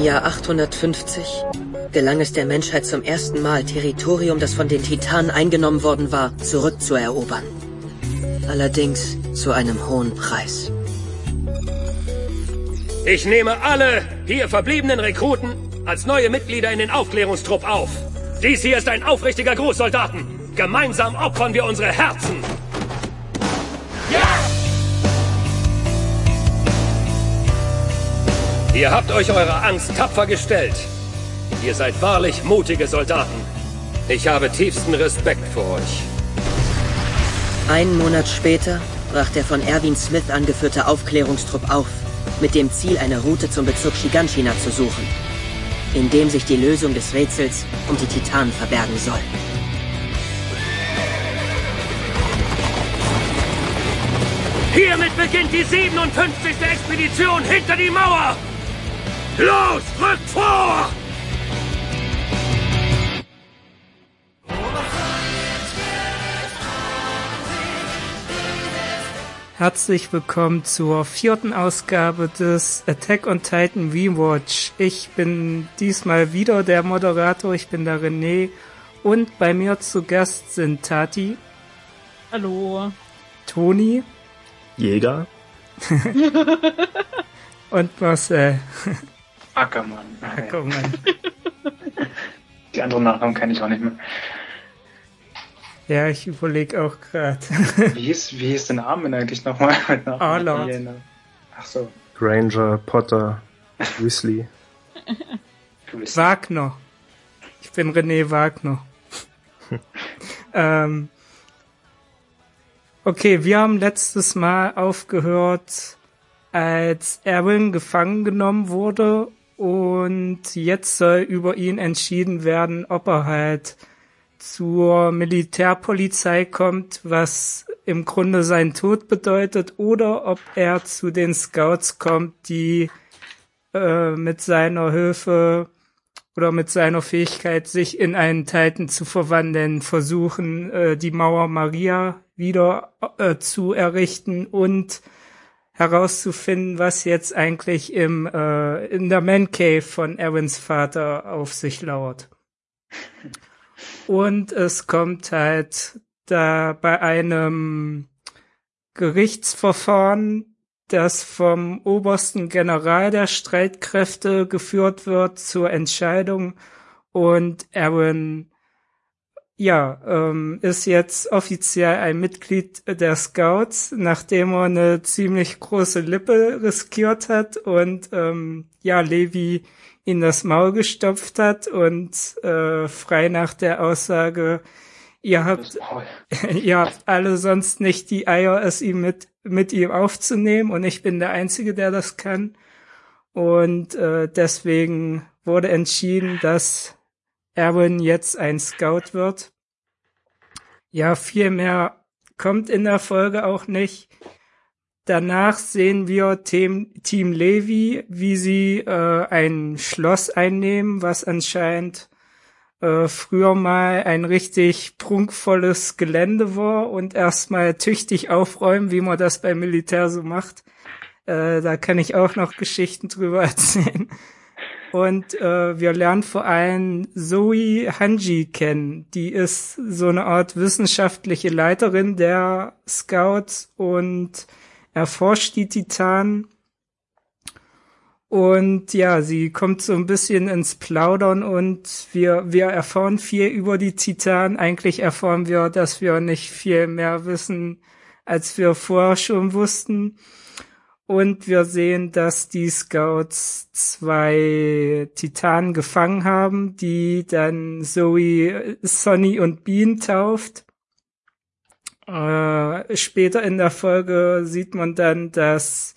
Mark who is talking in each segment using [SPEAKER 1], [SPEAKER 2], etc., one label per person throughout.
[SPEAKER 1] Im Jahr 850 gelang es der Menschheit zum ersten Mal, Territorium, das von den Titanen eingenommen worden war, zurückzuerobern. Allerdings zu einem hohen Preis.
[SPEAKER 2] Ich nehme alle hier verbliebenen Rekruten als neue Mitglieder in den Aufklärungstrupp auf. Dies hier ist ein aufrichtiger Gruß, Soldaten. Gemeinsam opfern wir unsere Herzen. Ihr habt euch eurer Angst tapfer gestellt. Ihr seid wahrlich mutige Soldaten. Ich habe tiefsten Respekt vor euch.
[SPEAKER 1] Einen Monat später brach der von Erwin Smith angeführte Aufklärungstrupp auf, mit dem Ziel, eine Route zum Bezirk Shiganshina zu suchen, in dem sich die Lösung des Rätsels um die Titanen verbergen soll.
[SPEAKER 2] Hiermit beginnt die 57. Expedition hinter die Mauer! Los, rückt vor!
[SPEAKER 3] Herzlich willkommen zur vierten Ausgabe des Attack on Titan Rewatch. Ich bin diesmal wieder der Moderator, ich bin der René und bei mir zu Gast sind Tati.
[SPEAKER 4] Hallo.
[SPEAKER 3] Toni.
[SPEAKER 5] Jäger.
[SPEAKER 3] und Marcel.
[SPEAKER 6] Ackermann.
[SPEAKER 3] Ackermann.
[SPEAKER 6] Die anderen Nachnamen kenne ich auch nicht mehr.
[SPEAKER 3] Ja, ich überlege auch gerade.
[SPEAKER 6] wie, hieß, wie hieß der Name eigentlich nochmal?
[SPEAKER 3] Arlord.
[SPEAKER 6] Ach so.
[SPEAKER 5] Granger, Potter, Weasley.
[SPEAKER 3] Wagner. Ich bin René Wagner. ähm, okay, wir haben letztes Mal aufgehört, als Erwin gefangen genommen wurde und jetzt soll über ihn entschieden werden, ob er halt zur Militärpolizei kommt, was im Grunde seinen Tod bedeutet, oder ob er zu den Scouts kommt, die äh, mit seiner Hilfe oder mit seiner Fähigkeit, sich in einen Titan zu verwandeln, versuchen, äh, die Mauer Maria wieder äh, zu errichten und herauszufinden, was jetzt eigentlich im äh, in der Man Cave von Erwins Vater auf sich lauert. Und es kommt halt da bei einem Gerichtsverfahren, das vom obersten General der Streitkräfte geführt wird zur Entscheidung und Aaron ja, ähm, ist jetzt offiziell ein Mitglied der Scouts, nachdem er eine ziemlich große Lippe riskiert hat und ähm, ja, Levi in das Maul gestopft hat und äh, frei nach der Aussage, ihr habt, ihr habt alle sonst nicht die Eier, es ihm mit, mit ihm aufzunehmen und ich bin der Einzige, der das kann. Und äh, deswegen wurde entschieden, dass Erwin jetzt ein Scout wird. Ja, viel mehr kommt in der Folge auch nicht. Danach sehen wir Team, Team Levi, wie sie äh, ein Schloss einnehmen, was anscheinend äh, früher mal ein richtig prunkvolles Gelände war und erstmal tüchtig aufräumen, wie man das beim Militär so macht. Äh, da kann ich auch noch Geschichten drüber erzählen. Und äh, wir lernen vor allem Zoe Hanji kennen. Die ist so eine Art wissenschaftliche Leiterin der Scouts und erforscht die Titanen. Und ja, sie kommt so ein bisschen ins Plaudern und wir, wir erfahren viel über die Titanen. Eigentlich erfahren wir, dass wir nicht viel mehr wissen, als wir vorher schon wussten. Und wir sehen, dass die Scouts zwei Titanen gefangen haben, die dann Zoe, Sonny und Bean tauft. Äh, später in der Folge sieht man dann, dass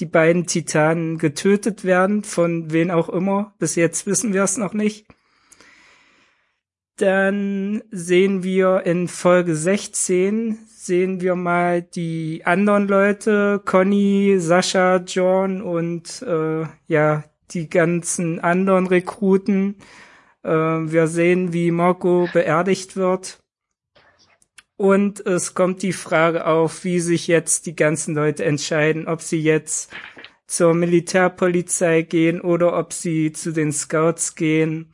[SPEAKER 3] die beiden Titanen getötet werden, von wen auch immer. Bis jetzt wissen wir es noch nicht. Dann sehen wir in Folge 16, sehen wir mal die anderen Leute, Conny, Sascha, John und äh, ja, die ganzen anderen Rekruten. Äh, wir sehen, wie Marco beerdigt wird. Und es kommt die Frage auf, wie sich jetzt die ganzen Leute entscheiden, ob sie jetzt zur Militärpolizei gehen oder ob sie zu den Scouts gehen.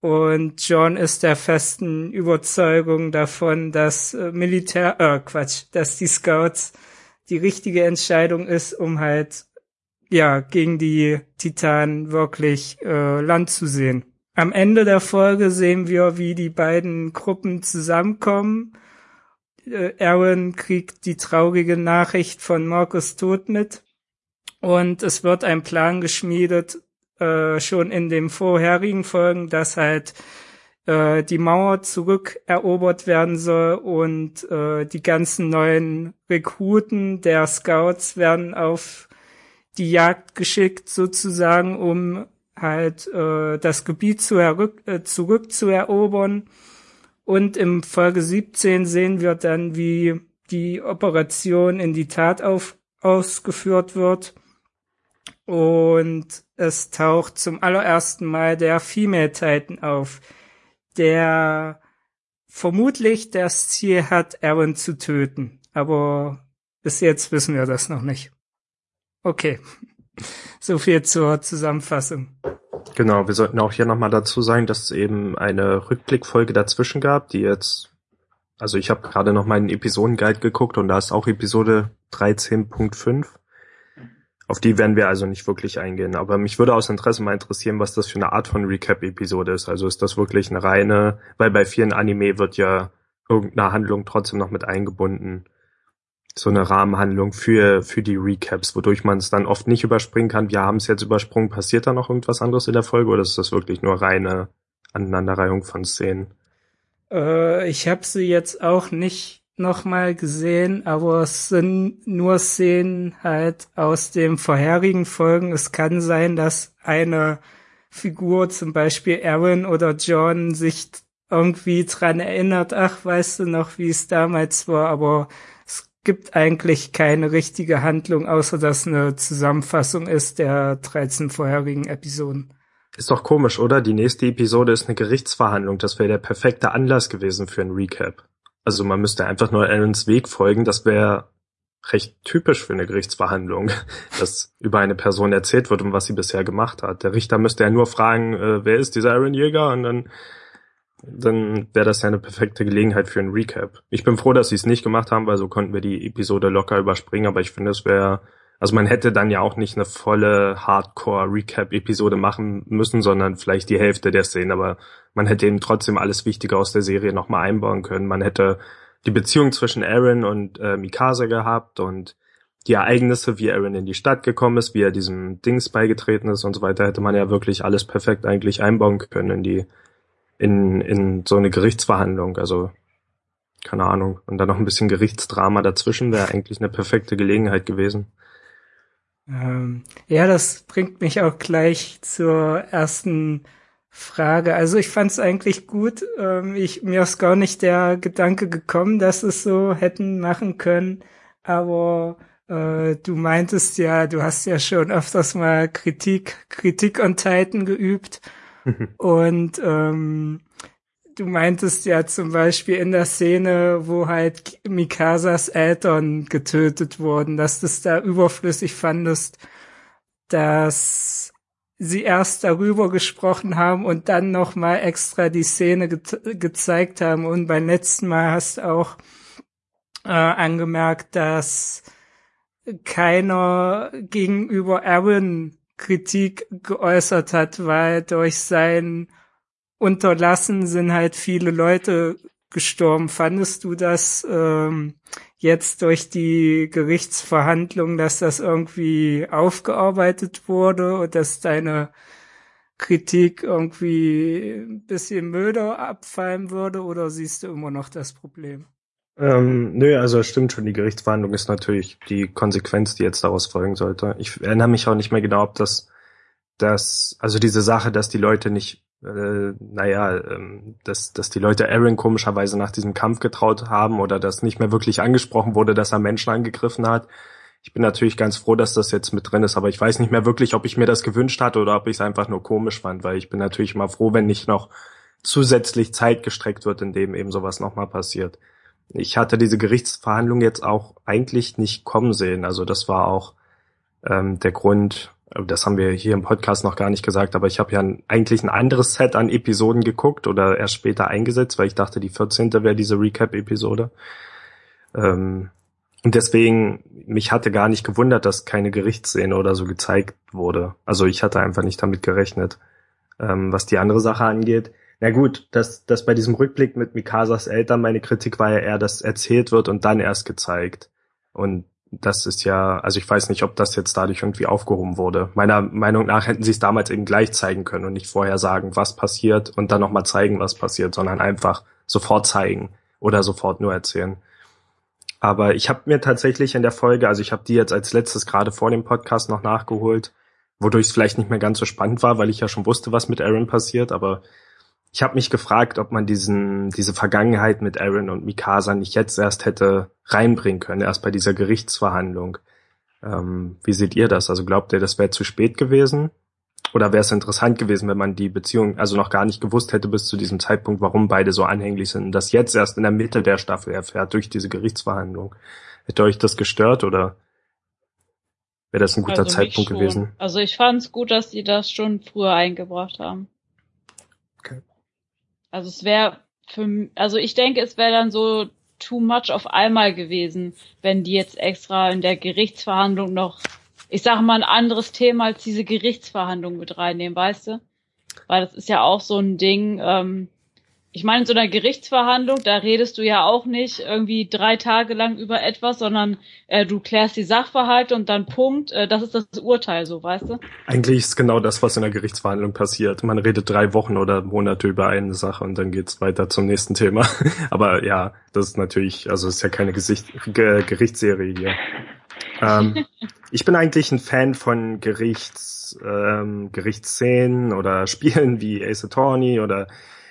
[SPEAKER 3] Und John ist der festen Überzeugung davon, dass äh, Militär, äh, Quatsch, dass die Scouts die richtige Entscheidung ist, um halt, ja, gegen die Titanen wirklich äh, Land zu sehen. Am Ende der Folge sehen wir, wie die beiden Gruppen zusammenkommen. Äh, Aaron kriegt die traurige Nachricht von Markus Tod mit und es wird ein Plan geschmiedet, äh, schon in den vorherigen Folgen, dass halt äh, die Mauer zurückerobert werden soll und äh, die ganzen neuen Rekruten der Scouts werden auf die Jagd geschickt sozusagen, um halt äh, das Gebiet zu äh, zurückzuerobern. Und im Folge 17 sehen wir dann, wie die Operation in die Tat auf, ausgeführt wird und es taucht zum allerersten Mal der Female Titan auf, der vermutlich das Ziel hat, Aaron zu töten. Aber bis jetzt wissen wir das noch nicht. Okay. So viel zur Zusammenfassung.
[SPEAKER 5] Genau, wir sollten auch hier nochmal dazu sagen, dass es eben eine Rückblickfolge dazwischen gab, die jetzt, also ich habe gerade noch meinen Episodenguide geguckt und da ist auch Episode 13.5 auf die werden wir also nicht wirklich eingehen. Aber mich würde aus Interesse mal interessieren, was das für eine Art von Recap-Episode ist. Also ist das wirklich eine reine, weil bei vielen Anime wird ja irgendeine Handlung trotzdem noch mit eingebunden. So eine Rahmenhandlung für, für die Recaps, wodurch man es dann oft nicht überspringen kann. Wir haben es jetzt übersprungen. Passiert da noch irgendwas anderes in der Folge oder ist das wirklich nur reine Aneinanderreihung von Szenen?
[SPEAKER 3] Äh, ich habe sie jetzt auch nicht nochmal gesehen, aber es sind nur Szenen halt aus den vorherigen Folgen. Es kann sein, dass eine Figur, zum Beispiel Aaron oder John, sich irgendwie dran erinnert, ach, weißt du noch, wie es damals war, aber es gibt eigentlich keine richtige Handlung, außer dass eine Zusammenfassung ist der 13 vorherigen Episoden.
[SPEAKER 5] Ist doch komisch, oder? Die nächste Episode ist eine Gerichtsverhandlung. Das wäre der perfekte Anlass gewesen für ein Recap. Also man müsste einfach nur Aarons Weg folgen. Das wäre recht typisch für eine Gerichtsverhandlung, dass über eine Person erzählt wird und was sie bisher gemacht hat. Der Richter müsste ja nur fragen, äh, wer ist dieser Aaron Jäger und dann dann wäre das ja eine perfekte Gelegenheit für ein Recap. Ich bin froh, dass sie es nicht gemacht haben, weil so konnten wir die Episode locker überspringen, aber ich finde, es wäre also man hätte dann ja auch nicht eine volle Hardcore-Recap-Episode machen müssen, sondern vielleicht die Hälfte der Szenen, aber man hätte eben trotzdem alles Wichtige aus der Serie nochmal einbauen können. Man hätte die Beziehung zwischen Aaron und äh, Mikasa gehabt und die Ereignisse, wie Aaron in die Stadt gekommen ist, wie er diesem Dings beigetreten ist und so weiter, hätte man ja wirklich alles perfekt eigentlich einbauen können in die, in, in so eine Gerichtsverhandlung. Also, keine Ahnung. Und dann noch ein bisschen Gerichtsdrama dazwischen wäre eigentlich eine perfekte Gelegenheit gewesen.
[SPEAKER 3] Ähm, ja, das bringt mich auch gleich zur ersten Frage. Also ich fand es eigentlich gut. Ähm, ich, mir ist gar nicht der Gedanke gekommen, dass es so hätten machen können. Aber äh, du meintest ja, du hast ja schon öfters mal Kritik, Kritik on Titan geübt. Und ähm, du meintest ja zum Beispiel in der Szene, wo halt Mikasas Eltern getötet wurden, dass du es da überflüssig fandest, dass sie erst darüber gesprochen haben und dann nochmal extra die Szene ge gezeigt haben. Und beim letzten Mal hast du auch äh, angemerkt, dass keiner gegenüber Aaron Kritik geäußert hat, weil durch sein unterlassen sind halt viele Leute gestorben. Fandest du das ähm, jetzt durch die Gerichtsverhandlung, dass das irgendwie aufgearbeitet wurde und dass deine Kritik irgendwie ein bisschen müder abfallen würde oder siehst du immer noch das Problem?
[SPEAKER 5] Ähm, nö, also es stimmt schon, die Gerichtsverhandlung ist natürlich die Konsequenz, die jetzt daraus folgen sollte. Ich erinnere mich auch nicht mehr genau, ob das, das, also diese Sache, dass die Leute nicht äh, naja, ähm, dass, dass die Leute Aaron komischerweise nach diesem Kampf getraut haben oder dass nicht mehr wirklich angesprochen wurde, dass er Menschen angegriffen hat. Ich bin natürlich ganz froh, dass das jetzt mit drin ist, aber ich weiß nicht mehr wirklich, ob ich mir das gewünscht hatte oder ob ich es einfach nur komisch fand, weil ich bin natürlich immer froh, wenn nicht noch zusätzlich Zeit gestreckt wird, in dem eben sowas nochmal passiert. Ich hatte diese Gerichtsverhandlung jetzt auch eigentlich nicht kommen sehen. Also das war auch Ähm, der Grund, das haben wir hier im Podcast noch gar nicht gesagt, aber ich habe ja ein, eigentlich ein anderes Set an Episoden geguckt oder erst später eingesetzt, weil ich dachte, die 14. wäre diese Recap-Episode. Ähm, und deswegen, mich hatte gar nicht gewundert, dass keine Gerichtsszene oder so gezeigt wurde. Also ich hatte einfach nicht damit gerechnet. Ähm, was die andere Sache angeht, na gut, dass, dass bei diesem Rückblick mit Mikasas Eltern meine Kritik war ja eher, dass erzählt wird und dann erst gezeigt. Und das ist ja, also ich weiß nicht, ob das jetzt dadurch irgendwie aufgehoben wurde. Meiner Meinung nach hätten sie es damals eben gleich zeigen können und nicht vorher sagen, was passiert und dann nochmal zeigen, was passiert, sondern einfach sofort zeigen oder sofort nur erzählen. Aber ich habe mir tatsächlich in der Folge, also ich habe die jetzt als letztes gerade vor dem Podcast noch nachgeholt, wodurch es vielleicht nicht mehr ganz so spannend war, weil ich ja schon wusste, was mit Aaron passiert, aber ich habe mich gefragt, ob man diesen, diese Vergangenheit mit Aaron und Mikasa nicht jetzt erst hätte reinbringen können, erst bei dieser Gerichtsverhandlung. Ähm, wie seht ihr das? Also glaubt ihr, das wäre zu spät gewesen? Oder wäre es interessant gewesen, wenn man die Beziehung also noch gar nicht gewusst hätte bis zu diesem Zeitpunkt, warum beide so anhänglich sind und das jetzt erst in der Mitte der Staffel erfährt durch diese Gerichtsverhandlung? Hätte euch das gestört oder wäre das ein guter also Zeitpunkt gewesen?
[SPEAKER 4] Also ich fand es gut, dass die das schon früher eingebracht haben. Okay. Also es wäre für, also ich denke, es wäre dann so too much auf einmal gewesen, wenn die jetzt extra in der Gerichtsverhandlung noch, ich sag mal, ein anderes Thema als diese Gerichtsverhandlung mit reinnehmen, weißt du? Weil das ist ja auch so ein Ding, ähm, ich meine, in so einer Gerichtsverhandlung, da redest du ja auch nicht irgendwie drei Tage lang über etwas, sondern äh, du klärst die Sachverhalte und dann Punkt, äh, das ist das Urteil, so, weißt du?
[SPEAKER 5] Eigentlich ist genau das, was in der Gerichtsverhandlung passiert. Man redet drei Wochen oder Monate über eine Sache und dann geht's weiter zum nächsten Thema. Aber ja, das ist natürlich, also ist ja keine Gesicht, Ge Gerichtsserie hier. ähm, ich bin eigentlich ein Fan von Gerichts, ähm, Gerichtsszenen oder Spielen wie Ace Attorney oder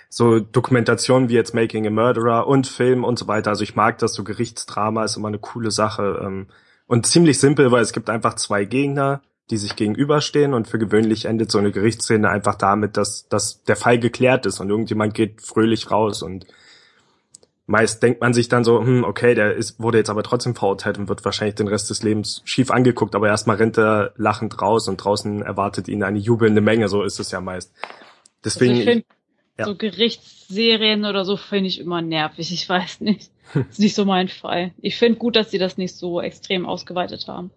[SPEAKER 5] so Dokumentationen wie jetzt Making a Murderer und Film und so weiter. Also ich mag das, so Gerichtsdrama ist immer eine coole Sache. Ähm, und ziemlich simpel, weil es gibt einfach zwei Gegner, die sich gegenüberstehen und für gewöhnlich endet so eine Gerichtsszene einfach damit, dass, dass der Fall geklärt ist und irgendjemand geht fröhlich raus und meist denkt man sich dann so, hm, okay, der ist, wurde jetzt aber trotzdem verurteilt und wird wahrscheinlich den Rest des Lebens schief angeguckt, aber erstmal rennt er lachend raus und draußen erwartet ihn eine jubelnde Menge, so ist es ja meist. Deswegen.
[SPEAKER 4] Also ja. So Gerichtsserien oder so finde ich immer nervig. Ich weiß nicht. ist nicht so mein Fall. Ich finde gut, dass sie das nicht so extrem ausgeweitet haben.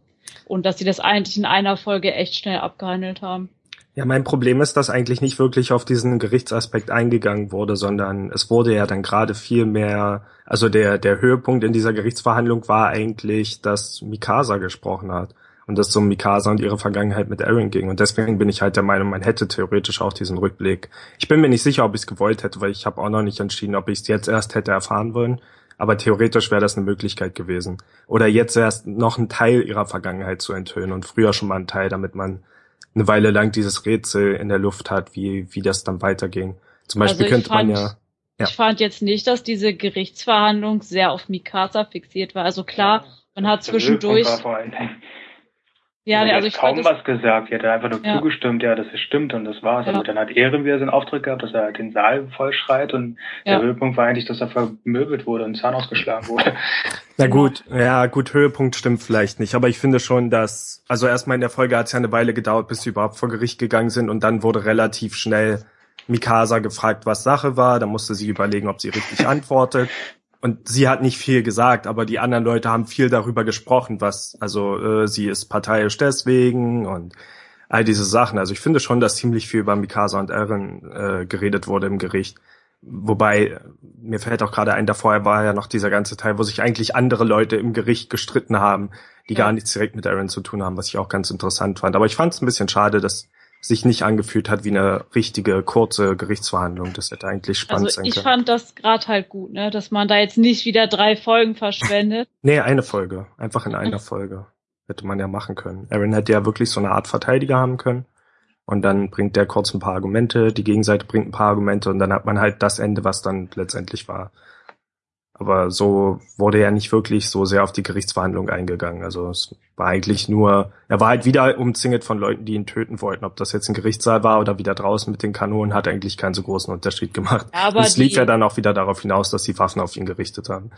[SPEAKER 4] Und dass sie das eigentlich in einer Folge echt schnell abgehandelt haben.
[SPEAKER 5] Ja, mein Problem ist, dass eigentlich nicht wirklich auf diesen Gerichtsaspekt eingegangen wurde, sondern es wurde ja dann gerade viel mehr, also der, der Höhepunkt in dieser Gerichtsverhandlung war eigentlich, dass Mikasa gesprochen hat und das um Mikasa und ihre Vergangenheit mit Aaron ging. Und deswegen bin ich halt der Meinung, man hätte theoretisch auch diesen Rückblick. Ich bin mir nicht sicher, ob ich es gewollt hätte, weil ich habe auch noch nicht entschieden, ob ich es jetzt erst hätte erfahren wollen. Aber theoretisch wäre das eine Möglichkeit gewesen. Oder jetzt erst noch einen Teil ihrer Vergangenheit zu enthüllen und früher schon mal einen Teil, damit man eine Weile lang dieses Rätsel in der Luft hat, wie, wie das dann weiterging. Zum Beispiel also könnte fand, man ja,
[SPEAKER 4] ja. Ich fand jetzt nicht, dass diese Gerichtsverhandlung sehr auf Mikasa fixiert war. Also klar, man hat zwischendurch.
[SPEAKER 6] Ja, nee, also ich kaum was gesagt. Er hat einfach nur ja. zugestimmt, ja, das ist stimmt und das war's. Ja. Also dann hat Ehren wieder seinen Auftritt gehabt, dass er den Saal voll schreit und ja. der Höhepunkt war eigentlich, dass er vermöbelt wurde und Zahn ausgeschlagen wurde.
[SPEAKER 5] Na gut, ja gut, Höhepunkt stimmt vielleicht nicht, aber ich finde schon, dass, also erstmal in der Folge hat es ja eine Weile gedauert, bis sie überhaupt vor Gericht gegangen sind und dann wurde relativ schnell Mikasa gefragt, was Sache war, da musste sie überlegen, ob sie richtig antwortet und sie hat nicht viel gesagt, aber die anderen Leute haben viel darüber gesprochen, was, also äh, sie ist parteiisch deswegen und all diese Sachen. Also ich finde schon, dass ziemlich viel über Mikasa und Eren äh, geredet wurde im Gericht. Wobei, mir fällt auch gerade ein, davor war ja noch dieser ganze Teil, wo sich eigentlich andere Leute im Gericht gestritten haben, die ja. gar nichts direkt mit Eren zu tun haben, was ich auch ganz interessant fand. Aber ich fand es ein bisschen schade, dass sich nicht angefühlt hat wie eine richtige kurze Gerichtsverhandlung. Das hätte eigentlich spannend also sein können.
[SPEAKER 4] Ich fand das gerade halt gut, ne, dass man da jetzt nicht wieder drei Folgen verschwendet.
[SPEAKER 5] nee, eine Folge, einfach in einer Folge hätte man ja machen können. Aaron hätte ja wirklich so eine Art Verteidiger haben können. Und dann bringt der kurz ein paar Argumente, die Gegenseite bringt ein paar Argumente und dann hat man halt das Ende, was dann letztendlich war. Aber so wurde er nicht wirklich so sehr auf die Gerichtsverhandlung eingegangen. Also es war eigentlich nur, er war halt wieder umzingelt von Leuten, die ihn töten wollten. Ob das jetzt ein Gerichtssaal war oder wieder draußen mit den Kanonen, hat eigentlich keinen so großen Unterschied gemacht. Aber es lief ja dann auch wieder darauf hinaus, dass die Waffen auf ihn gerichtet haben.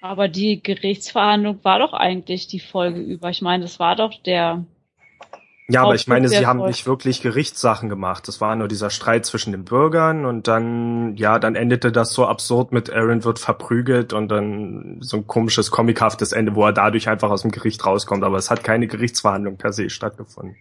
[SPEAKER 4] Aber die Gerichtsverhandlung war doch eigentlich die Folge über. Ich meine, das war doch der
[SPEAKER 5] ja, aber ich meine, sie haben nicht wirklich Gerichtssachen gemacht. Das war nur dieser Streit zwischen den Bürgern und dann, ja, dann endete das so absurd mit Aaron wird verprügelt und dann so ein komisches, comichaftes Ende, wo er dadurch einfach aus dem Gericht rauskommt. Aber es hat keine Gerichtsverhandlung per se stattgefunden.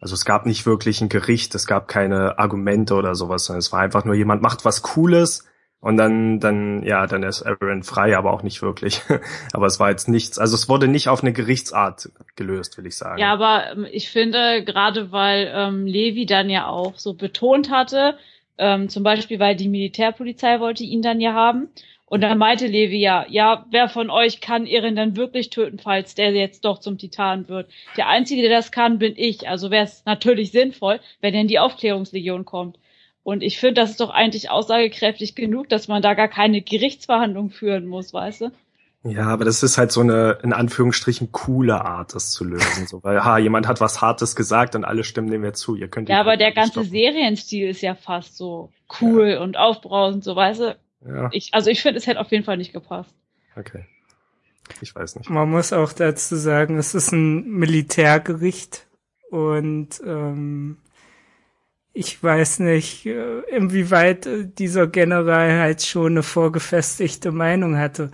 [SPEAKER 5] Also es gab nicht wirklich ein Gericht, es gab keine Argumente oder sowas, sondern es war einfach nur jemand macht was Cooles, und dann, dann, ja, dann ist Aaron frei, aber auch nicht wirklich. aber es war jetzt nichts, also es wurde nicht auf eine Gerichtsart gelöst, will ich sagen.
[SPEAKER 4] Ja, aber ähm, ich finde, gerade weil ähm, Levi dann ja auch so betont hatte, ähm, zum Beispiel, weil die Militärpolizei wollte ihn dann ja haben. Und dann meinte Levi ja, ja, wer von euch kann Erin dann wirklich töten, falls der jetzt doch zum Titan wird? Der Einzige, der das kann, bin ich. Also wäre es natürlich sinnvoll, wenn er in die Aufklärungslegion kommt. Und ich finde, das ist doch eigentlich aussagekräftig genug, dass man da gar keine Gerichtsverhandlung führen muss, weißt du?
[SPEAKER 5] Ja, aber das ist halt so eine, in Anführungsstrichen, coole Art, das zu lösen. So, weil, ha, jemand hat was Hartes gesagt und alle stimmen dem jetzt zu. Ihr könnt
[SPEAKER 4] Ja, aber der ganze stoppen. Serienstil ist ja fast so cool ja. und aufbrausend, so weißt du. Ja. Ich, also ich finde, es hätte auf jeden Fall nicht gepasst.
[SPEAKER 5] Okay. Ich weiß nicht.
[SPEAKER 3] Man muss auch dazu sagen, es ist ein Militärgericht und ähm, ich weiß nicht, äh, inwieweit äh, dieser General halt schon eine vorgefestigte Meinung hatte.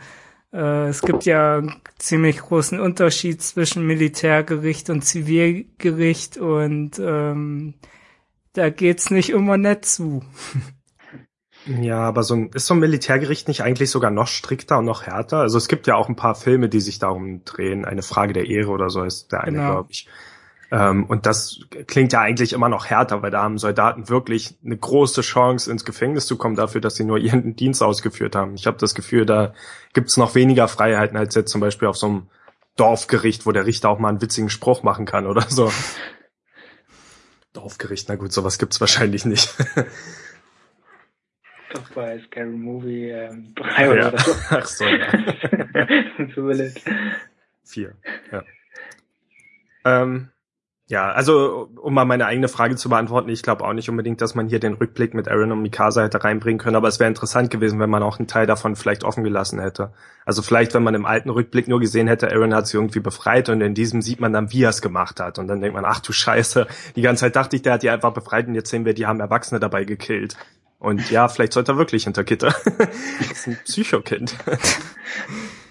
[SPEAKER 3] Äh, es gibt ja einen ziemlich großen Unterschied zwischen Militärgericht und Zivilgericht und ähm, da geht's nicht immer nett zu.
[SPEAKER 5] Ja, aber so ein, ist so ein Militärgericht nicht eigentlich sogar noch strikter und noch härter? Also es gibt ja auch ein paar Filme, die sich darum drehen. Eine Frage der Ehre oder so ist der eine, genau. glaube ich. Ähm, und das klingt ja eigentlich immer noch härter, weil da haben Soldaten wirklich eine große Chance, ins Gefängnis zu kommen dafür, dass sie nur ihren Dienst ausgeführt haben. Ich habe das Gefühl, da gibt's noch weniger Freiheiten als jetzt zum Beispiel auf so einem Dorfgericht, wo der Richter auch mal einen witzigen Spruch machen kann oder so. Dorfgericht, na gut, sowas gibt's wahrscheinlich nicht.
[SPEAKER 6] Doch bei Scary Movie ähm, 3 oder ja. so. Ach so, ja.
[SPEAKER 5] Vier, ja. Ähm, ja, also um mal meine eigene Frage zu beantworten, ich glaube auch nicht unbedingt, dass man hier den Rückblick mit Aaron und Mikasa hätte reinbringen können, aber es wäre interessant gewesen, wenn man auch einen Teil davon vielleicht offen gelassen hätte. Also vielleicht, wenn man im alten Rückblick nur gesehen hätte, Aaron hat sie irgendwie befreit und in diesem sieht man dann, wie er es gemacht hat. Und dann denkt man, ach du Scheiße, die ganze Zeit dachte ich, der hat die einfach befreit und jetzt sehen wir, die haben Erwachsene dabei gekillt. Und ja, vielleicht sollte er wirklich hinter Gitter. das ist ein Psychokind.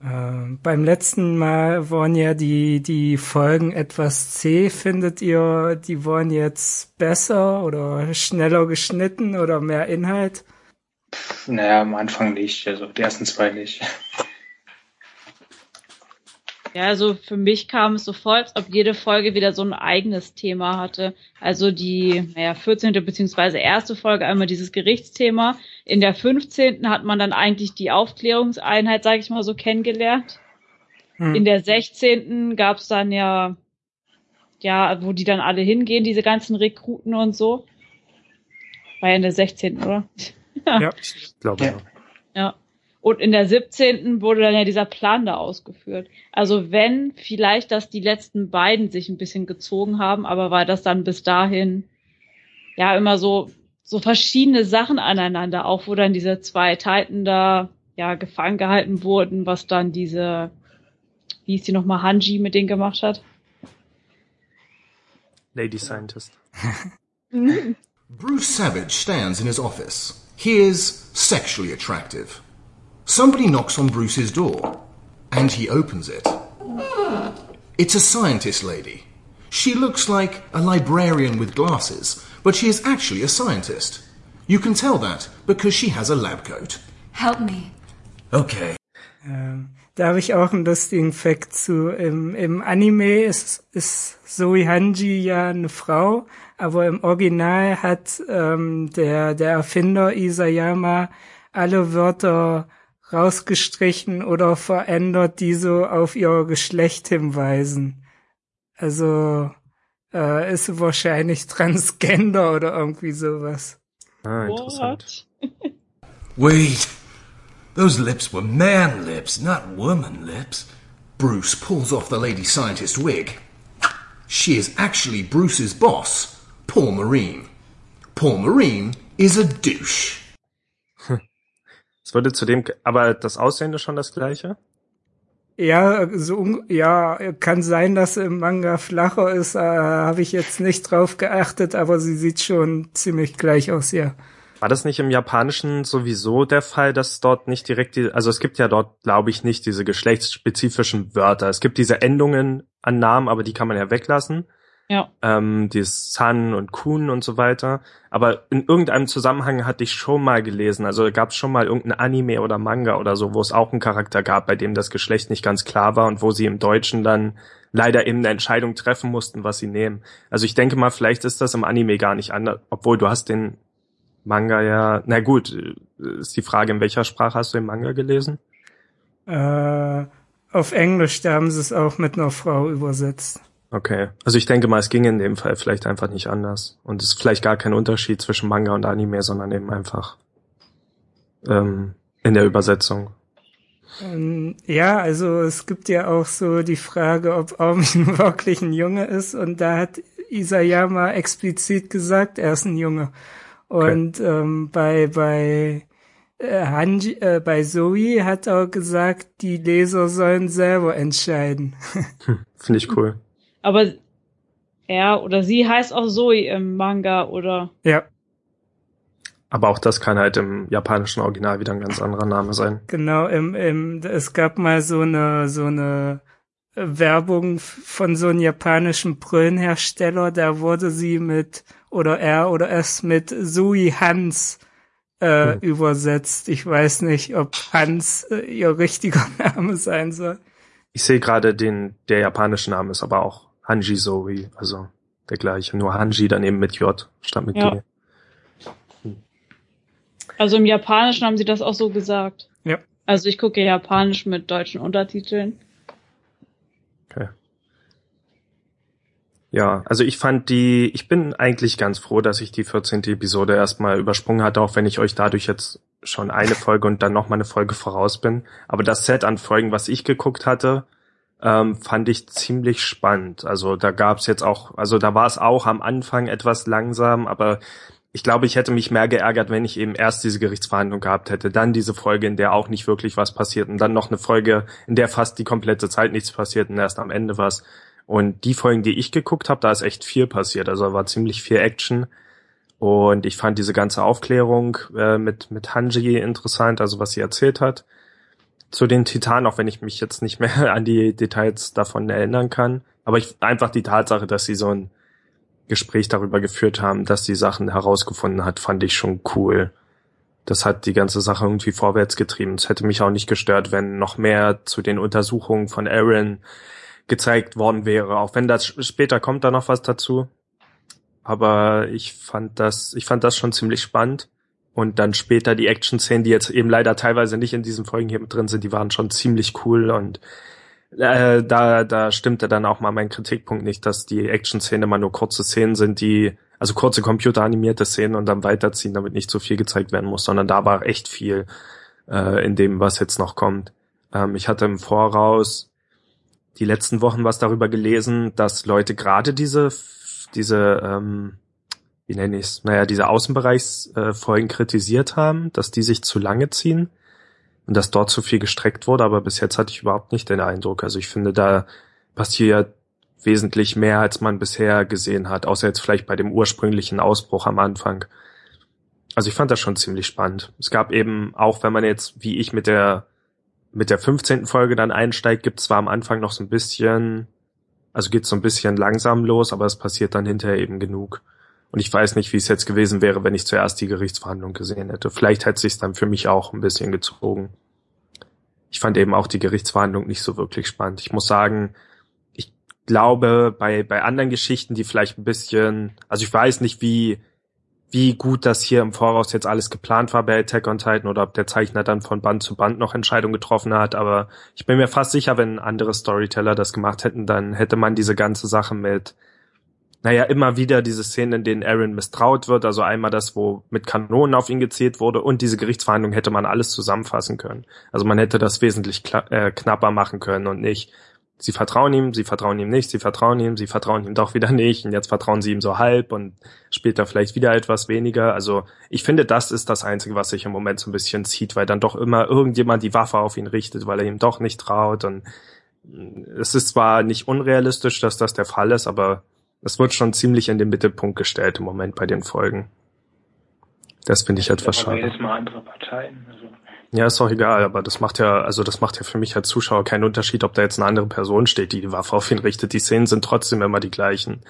[SPEAKER 3] Äh, beim letzten Mal waren ja die, die Folgen etwas zäh. Findet ihr, die waren jetzt besser oder schneller geschnitten oder mehr Inhalt?
[SPEAKER 6] Naja, am Anfang nicht, also die ersten zwei nicht.
[SPEAKER 4] Ja, also für mich kam es so vor, als ob jede Folge wieder so ein eigenes Thema hatte. Also die naja, 14. beziehungsweise erste Folge einmal dieses Gerichtsthema. In der 15. hat man dann eigentlich die Aufklärungseinheit, sage ich mal so, kennengelernt. Hm. In der 16. gab es dann ja, ja, wo die dann alle hingehen, diese ganzen Rekruten und so. War ja in der 16. oder?
[SPEAKER 5] ja, ich glaube ja.
[SPEAKER 4] Ja. Und in der 17. wurde dann ja dieser Plan da ausgeführt. Also wenn, vielleicht, dass die letzten beiden sich ein bisschen gezogen haben, aber weil das dann bis dahin ja immer so, so verschiedene Sachen aneinander, auch wo dann diese zwei Titan da ja gefangen gehalten wurden, was dann diese, wie ist die nochmal, Hanji mit denen gemacht hat.
[SPEAKER 5] Lady Scientist.
[SPEAKER 7] Bruce Savage stands in his office. He is sexually attractive. Somebody knocks on Bruce's door, and he opens it. It's a scientist lady. She looks like a librarian with glasses, but she is actually a scientist. You can tell that because she has a lab coat.
[SPEAKER 8] Help me.
[SPEAKER 7] Okay.
[SPEAKER 3] Ähm, da habe ich auch einen lustigen Fact zu. Im, im Anime ist, ist Zoe Hanji ja eine Frau, aber im Original hat ähm, der, der Erfinder Isayama alle Wörter rausgestrichen oder verändert, die so auf ihr Geschlecht hinweisen. Also äh, ist wahrscheinlich Transgender oder irgendwie sowas.
[SPEAKER 5] Ah, interessant.
[SPEAKER 7] Wait, those lips were man lips, not woman lips. Bruce pulls off the lady scientist wig. She is actually Bruce's boss, Paul Marine. Paul Marine is a douche.
[SPEAKER 5] Es würde zudem, aber das Aussehen ist schon das gleiche?
[SPEAKER 3] Ja, so ja, kann sein, dass im Manga flacher ist, äh, habe ich jetzt nicht drauf geachtet, aber sie sieht schon ziemlich gleich aus, ja.
[SPEAKER 5] War das nicht im Japanischen sowieso der Fall, dass dort nicht direkt die, also es gibt ja dort, glaube ich, nicht diese geschlechtsspezifischen Wörter. Es gibt diese Endungen an Namen, aber die kann man ja weglassen.
[SPEAKER 4] Ja.
[SPEAKER 5] Ähm, dieses Sun und Kun und so weiter. Aber in irgendeinem Zusammenhang hatte ich schon mal gelesen, also gab es schon mal irgendein Anime oder Manga oder so, wo es auch einen Charakter gab, bei dem das Geschlecht nicht ganz klar war und wo sie im Deutschen dann leider eben eine Entscheidung treffen mussten, was sie nehmen. Also ich denke mal, vielleicht ist das im Anime gar nicht anders, obwohl du hast den Manga ja, na gut, ist die Frage, in welcher Sprache hast du den Manga gelesen?
[SPEAKER 3] Äh, auf Englisch, da haben sie es auch mit einer Frau übersetzt.
[SPEAKER 5] Okay. Also ich denke mal, es ging in dem Fall vielleicht einfach nicht anders. Und es ist vielleicht gar kein Unterschied zwischen Manga und Anime, sondern eben einfach ähm, in der Übersetzung.
[SPEAKER 3] Ähm, ja, also es gibt ja auch so die Frage, ob Armin wirklich ein Junge ist. Und da hat Isayama explizit gesagt, er ist ein Junge. Und okay. ähm, bei bei äh, Hanji, äh, bei Zoe hat er gesagt, die Leser sollen selber entscheiden.
[SPEAKER 5] Hm, Finde ich cool.
[SPEAKER 4] Aber er oder sie heißt auch Zoe im Manga, oder?
[SPEAKER 3] Ja.
[SPEAKER 5] Aber auch das kann halt im japanischen Original wieder ein ganz anderer Name sein.
[SPEAKER 3] Genau, im, im, es gab mal so eine, so eine Werbung von so einem japanischen Brillenhersteller, da wurde sie mit, oder er oder es mit Sui Hans äh, hm. übersetzt. Ich weiß nicht, ob Hans äh, ihr richtiger Name sein soll.
[SPEAKER 5] Ich sehe gerade den, der japanische Name ist aber auch Hanji Zoe, also der gleiche, nur Hanji daneben mit J statt mit ja. G.
[SPEAKER 4] Also im Japanischen haben sie das auch so gesagt.
[SPEAKER 3] Ja.
[SPEAKER 4] Also ich gucke Japanisch mit deutschen Untertiteln.
[SPEAKER 5] Okay. Ja, also ich fand die, ich bin eigentlich ganz froh, dass ich die 14. Episode erstmal übersprungen hatte, auch wenn ich euch dadurch jetzt schon eine Folge und dann noch mal eine Folge voraus bin. Aber das Set an Folgen, was ich geguckt hatte, ähm, fand ich ziemlich spannend. Also da gab es jetzt auch, also da war es auch am Anfang etwas langsam, aber ich glaube, ich hätte mich mehr geärgert, wenn ich eben erst diese Gerichtsverhandlung gehabt hätte, dann diese Folge, in der auch nicht wirklich was passiert und dann noch eine Folge, in der fast die komplette Zeit nichts passiert und erst am Ende was. Und die Folgen, die ich geguckt habe, da ist echt viel passiert. Also war ziemlich viel Action. Und ich fand diese ganze Aufklärung äh, mit, mit Hanji interessant, also was sie erzählt hat zu den Titanen, auch wenn ich mich jetzt nicht mehr an die Details davon erinnern kann. Aber ich, einfach die Tatsache, dass sie so ein Gespräch darüber geführt haben, dass sie Sachen herausgefunden hat, fand ich schon cool. Das hat die ganze Sache irgendwie vorwärts getrieben. Es hätte mich auch nicht gestört, wenn noch mehr zu den Untersuchungen von Aaron gezeigt worden wäre. Auch wenn das später kommt da noch was dazu. Aber ich fand das, ich fand das schon ziemlich spannend. Und dann später die Action-Szenen, die jetzt eben leider teilweise nicht in diesen Folgen hier mit drin sind, die waren schon ziemlich cool und äh, da, da stimmte dann auch mal mein Kritikpunkt nicht, dass die Action-Szenen immer nur kurze Szenen sind, die, also kurze computeranimierte Szenen und dann weiterziehen, damit nicht so viel gezeigt werden muss, sondern da war echt viel äh, in dem, was jetzt noch kommt. Ähm, ich hatte im Voraus die letzten Wochen was darüber gelesen, dass Leute gerade diese, diese ähm, wie nenne ich es, naja, diese Außenbereichsfolgen kritisiert haben, dass die sich zu lange ziehen und dass dort zu viel gestreckt wurde, aber bis jetzt hatte ich überhaupt nicht den Eindruck. Also ich finde, da passiert wesentlich mehr, als man bisher gesehen hat, außer jetzt vielleicht bei dem ursprünglichen Ausbruch am Anfang. Also ich fand das schon ziemlich spannend. Es gab eben, auch wenn man jetzt, wie ich mit der, mit der 15. Folge dann einsteigt, gibt zwar am Anfang noch so ein bisschen, also geht so ein bisschen langsam los, aber es passiert dann hinterher eben genug. Und ich weiß nicht, wie es jetzt gewesen wäre, wenn ich zuerst die Gerichtsverhandlung gesehen hätte. Vielleicht hätte sich dann für mich auch ein bisschen gezogen. Ich fand eben auch die Gerichtsverhandlung nicht so wirklich spannend. Ich muss sagen, ich glaube, bei, bei anderen Geschichten, die vielleicht ein bisschen, also ich weiß nicht, wie, wie gut das hier im Voraus jetzt alles geplant war bei Attack on Titan oder ob der Zeichner dann von Band zu Band noch Entscheidungen getroffen hat, aber ich bin mir fast sicher, wenn andere Storyteller das gemacht hätten, dann hätte man diese ganze Sache mit naja, immer wieder diese Szenen, in denen Aaron misstraut wird, also einmal das, wo mit Kanonen auf ihn gezielt wurde und diese Gerichtsverhandlung hätte man alles zusammenfassen können. Also man hätte das wesentlich äh, knapper machen können und nicht sie vertrauen ihm, sie vertrauen ihm nicht, sie vertrauen ihm, sie vertrauen ihm doch wieder nicht und jetzt vertrauen sie ihm so halb und später vielleicht wieder etwas weniger. Also ich finde, das ist das Einzige, was sich im Moment so ein bisschen zieht, weil dann doch immer irgendjemand die Waffe auf ihn richtet, weil er ihm doch nicht traut und es ist zwar nicht unrealistisch, dass das der Fall ist, aber es wird schon ziemlich in den Mittelpunkt gestellt im Moment bei den Folgen. Das finde ich etwas schade. Jedes Mal andere Parteien. Also ja, ist doch egal, aber das macht ja, also das macht ja für mich als Zuschauer keinen Unterschied, ob da jetzt eine andere Person steht, die die Waffe auf ihn richtet. Die Szenen sind trotzdem immer die gleichen.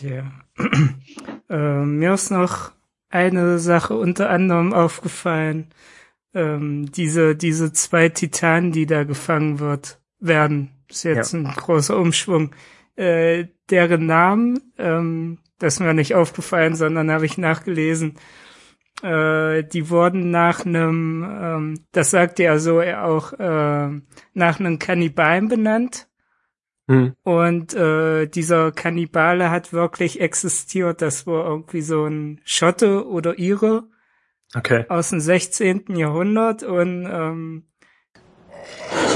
[SPEAKER 3] Ja. äh, mir ist noch eine Sache unter anderem aufgefallen. Ähm, diese, diese zwei Titanen, die da gefangen wird, werden. Das ist jetzt ja. ein großer Umschwung. Äh, deren Namen, ähm, das ist mir nicht aufgefallen, sondern habe ich nachgelesen äh, die wurden nach einem, ähm, das sagt er so er auch, äh, nach einem Kannibalen benannt. Hm. Und äh, dieser Kannibale hat wirklich existiert. Das war irgendwie so ein Schotte oder Ire
[SPEAKER 5] okay.
[SPEAKER 3] aus dem 16. Jahrhundert und ähm,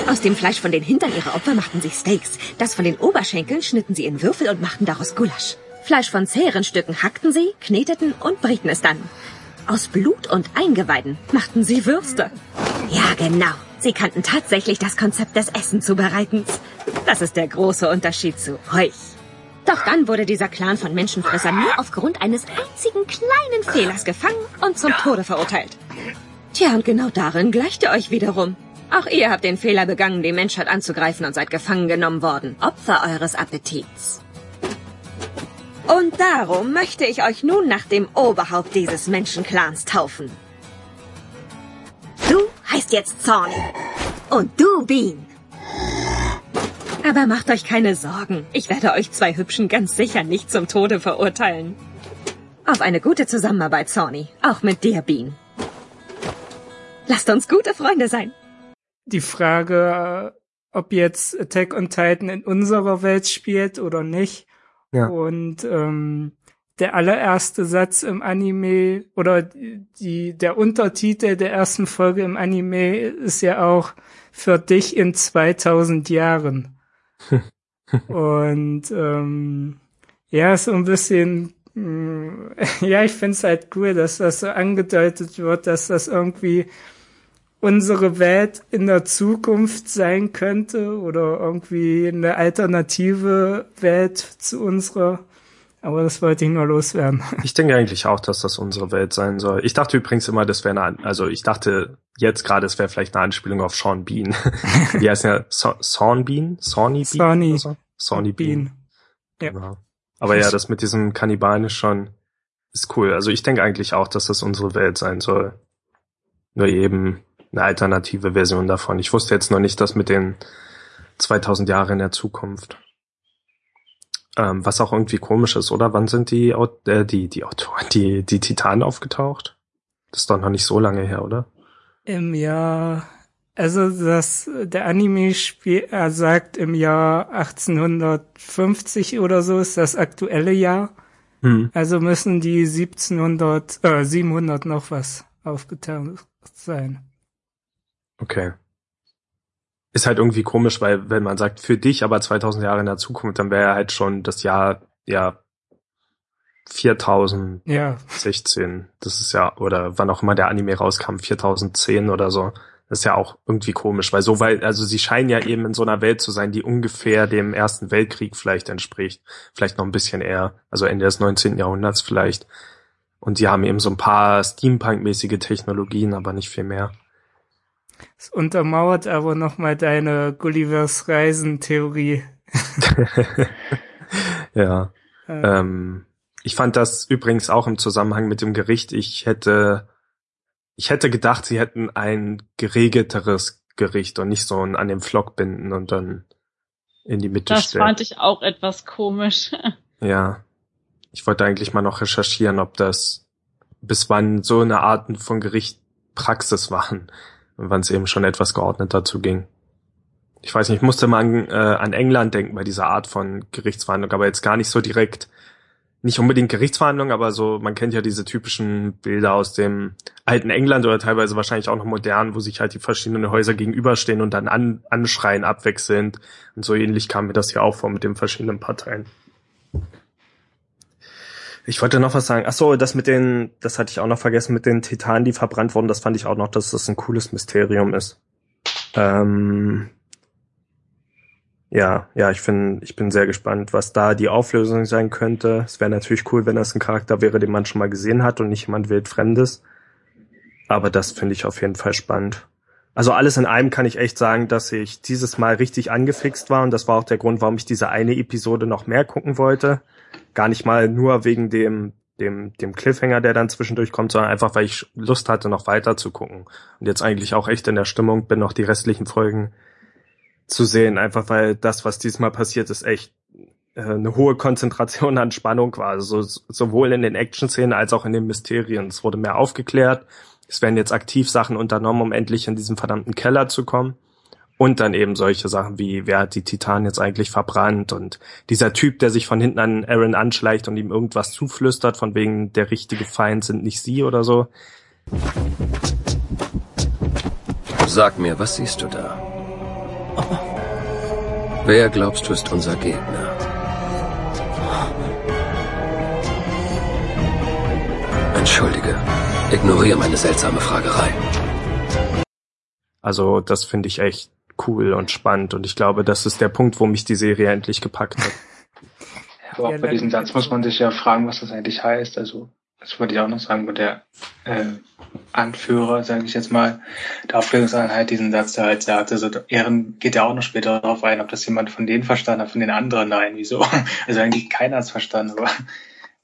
[SPEAKER 8] aus dem Fleisch von den Hintern ihrer Opfer machten sie Steaks. Das von den Oberschenkeln schnitten sie in Würfel und machten daraus Gulasch. Fleisch von zäheren Stücken hackten sie, kneteten und brieten es dann. Aus Blut und Eingeweiden machten sie Würste. Ja, genau. Sie kannten tatsächlich das Konzept des Essenzubereitens. Das ist der große Unterschied zu euch. Doch dann wurde dieser Clan von Menschenfressern nur aufgrund eines einzigen kleinen Fehlers gefangen und zum Tode verurteilt. Tja, und genau darin gleicht ihr euch wiederum. Auch ihr habt den Fehler begangen, die Menschheit anzugreifen und seid gefangen genommen worden. Opfer eures Appetits. Und darum möchte ich euch nun nach dem Oberhaupt dieses Menschenclans taufen. Du heißt jetzt Zorny. Und du, Bean. Aber macht euch keine Sorgen. Ich werde euch zwei Hübschen ganz sicher nicht zum Tode verurteilen. Auf eine gute Zusammenarbeit, Zorny. Auch mit dir, Bean. Lasst uns gute Freunde sein.
[SPEAKER 3] Die Frage, ob jetzt Attack on Titan in unserer Welt spielt oder nicht, ja. Und ähm, der allererste Satz im Anime oder die, der Untertitel der ersten Folge im Anime ist ja auch für dich in 2000 Jahren. Und ähm, ja, so ein bisschen, mh, ja, ich find's halt cool, dass das so angedeutet wird, dass das irgendwie unsere Welt in der Zukunft sein könnte oder irgendwie eine alternative Welt zu unserer. Aber das wollte ich nur loswerden.
[SPEAKER 5] Ich denke eigentlich auch, dass das unsere Welt sein soll. Ich dachte übrigens immer, das wäre eine, also ich dachte jetzt gerade, es wäre vielleicht eine Anspielung auf Sean Bean. Wie heißt der? So, Sean Bean? Sony Bean?
[SPEAKER 3] Sony.
[SPEAKER 5] So? Sony Bean. Bean. Ja. Genau. Aber ja, das mit diesem Kannibalen ist schon, ist cool. Also ich denke eigentlich auch, dass das unsere Welt sein soll. Nur eben eine alternative Version davon. Ich wusste jetzt noch nicht, dass mit den 2000 Jahren in der Zukunft. Ähm, was auch irgendwie komisch ist, oder? Wann sind die, äh, die, die Autoren, die, die Titanen aufgetaucht? Das ist doch noch nicht so lange her, oder?
[SPEAKER 3] Im Jahr, also das, der Anime spiel, er sagt im Jahr 1850 oder so ist das aktuelle Jahr. Hm. Also müssen die 1700, äh, 700 noch was aufgetaucht sein.
[SPEAKER 5] Okay. Ist halt irgendwie komisch, weil wenn man sagt, für dich aber 2000 Jahre in der Zukunft, dann wäre halt schon das Jahr, ja, 4016. Ja. Das ist ja, oder wann auch immer der Anime rauskam, 4010 oder so. Das ist ja auch irgendwie komisch, weil so weit, also sie scheinen ja eben in so einer Welt zu sein, die ungefähr dem Ersten Weltkrieg vielleicht entspricht. Vielleicht noch ein bisschen eher, also Ende des 19. Jahrhunderts vielleicht. Und die haben eben so ein paar Steampunk-mäßige Technologien, aber nicht viel mehr.
[SPEAKER 3] Es untermauert aber nochmal deine Gullivers Reisen-Theorie.
[SPEAKER 5] ja. Äh. Ähm, ich fand das übrigens auch im Zusammenhang mit dem Gericht. Ich hätte, ich hätte gedacht, sie hätten ein geregelteres Gericht und nicht so ein an dem Flock binden und dann in die Mitte
[SPEAKER 4] das
[SPEAKER 5] stellen.
[SPEAKER 4] Das fand ich auch etwas komisch.
[SPEAKER 5] ja. Ich wollte eigentlich mal noch recherchieren, ob das bis wann so eine Art von Gericht Praxis waren wann es eben schon etwas geordneter zuging. Ich weiß nicht, ich musste mal an, äh, an England denken bei dieser Art von Gerichtsverhandlung, aber jetzt gar nicht so direkt nicht unbedingt Gerichtsverhandlungen, aber so, man kennt ja diese typischen Bilder aus dem alten England oder teilweise wahrscheinlich auch noch modern, wo sich halt die verschiedenen Häuser gegenüberstehen und dann an, anschreien abwechselnd. Und so ähnlich kam mir das hier auch vor mit den verschiedenen Parteien. Ich wollte noch was sagen. Ach so, das mit den, das hatte ich auch noch vergessen, mit den Titanen, die verbrannt wurden, das fand ich auch noch, dass das ein cooles Mysterium ist. Ähm, ja, ja, ich finde, ich bin sehr gespannt, was da die Auflösung sein könnte. Es wäre natürlich cool, wenn das ein Charakter wäre, den man schon mal gesehen hat und nicht jemand wildfremdes. Aber das finde ich auf jeden Fall spannend. Also alles in allem kann ich echt sagen, dass ich dieses Mal richtig angefixt war und das war auch der Grund, warum ich diese eine Episode noch mehr gucken wollte. Gar nicht mal nur wegen dem dem dem Cliffhanger, der dann zwischendurch kommt, sondern einfach, weil ich Lust hatte, noch weiter zu gucken und jetzt eigentlich auch echt in der Stimmung bin, noch die restlichen Folgen zu sehen, einfach weil das, was diesmal passiert, ist echt äh, eine hohe Konzentration an Spannung war, also so, sowohl in den Action-Szenen als auch in den Mysterien. Es wurde mehr aufgeklärt, es werden jetzt aktiv Sachen unternommen, um endlich in diesen verdammten Keller zu kommen. Und dann eben solche Sachen wie, wer hat die Titan jetzt eigentlich verbrannt? Und dieser Typ, der sich von hinten an Aaron anschleicht und ihm irgendwas zuflüstert, von wegen der richtige Feind sind nicht sie oder so.
[SPEAKER 9] Sag mir, was siehst du da? Wer glaubst du ist unser Gegner? Entschuldige, ignoriere meine seltsame Fragerei.
[SPEAKER 5] Also das finde ich echt cool und spannend und ich glaube, das ist der Punkt, wo mich die Serie endlich gepackt hat.
[SPEAKER 6] Aber auch bei diesem Satz muss man sich ja fragen, was das eigentlich heißt. Also das wollte ich auch noch sagen, wo der äh, Anführer, sage ich jetzt mal, der Aufklärungseinheit diesen Satz da halt sagte, so Ehren geht ja auch noch später darauf ein, ob das jemand von denen verstanden hat, von den anderen, nein, wieso? Also eigentlich keiner hat es verstanden, aber.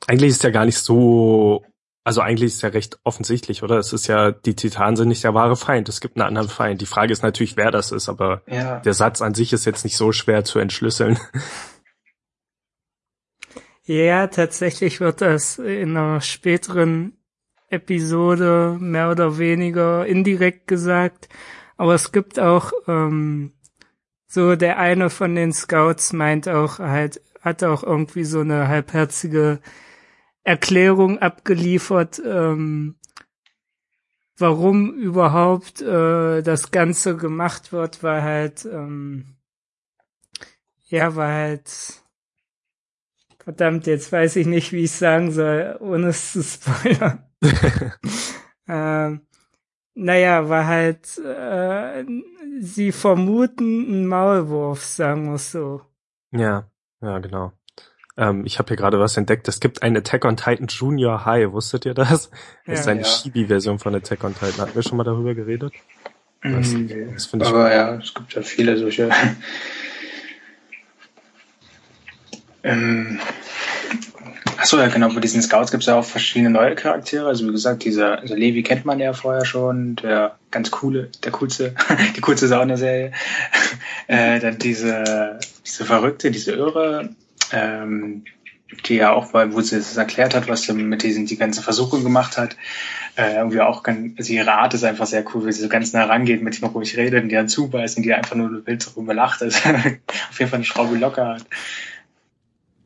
[SPEAKER 5] Eigentlich ist ja gar nicht so, also eigentlich ist ja recht offensichtlich, oder? Es ist ja, die Titanen sind nicht der wahre Feind, es gibt einen anderen Feind. Die Frage ist natürlich, wer das ist, aber ja. der Satz an sich ist jetzt nicht so schwer zu entschlüsseln.
[SPEAKER 3] Ja, tatsächlich wird das in einer späteren Episode mehr oder weniger indirekt gesagt. Aber es gibt auch ähm, so der eine von den Scouts meint auch halt, hat auch irgendwie so eine halbherzige Erklärung abgeliefert, ähm, warum überhaupt äh, das Ganze gemacht wird, weil halt ähm, ja, weil halt Verdammt, jetzt weiß ich nicht, wie ich sagen soll, ohne es zu spoilern. ähm, naja, war halt, äh, sie vermuten einen Maulwurf, sagen wir so.
[SPEAKER 5] Ja, ja, genau. Ähm, ich habe hier gerade was entdeckt. Es gibt eine Attack on Titan Junior High. Wusstet ihr das? Das ja, ist eine ja. Chibi-Version von Attack on Titan. Hatten wir schon mal darüber geredet?
[SPEAKER 6] Das, das Aber ja, es gibt ja viele solche ähm, Achso, ja, genau. Bei diesen Scouts gibt es ja auch verschiedene neue Charaktere. Also wie gesagt, dieser also Levi kennt man ja vorher schon, der ganz coole, der coolste, die coolste Sauna-Serie. äh, dann diese, diese Verrückte, diese Irre, ähm, die ja auch, weil, wo sie es erklärt hat, was sie mit diesen, die ganze Versuchung gemacht hat, äh, irgendwie auch ganz, also ihre Art ist einfach sehr cool, wie sie so ganz nah rangeht, mit dem ruhig redet und die dann zubeißt und die einfach nur wild darüber lacht. Also auf jeden Fall eine Schraube locker hat.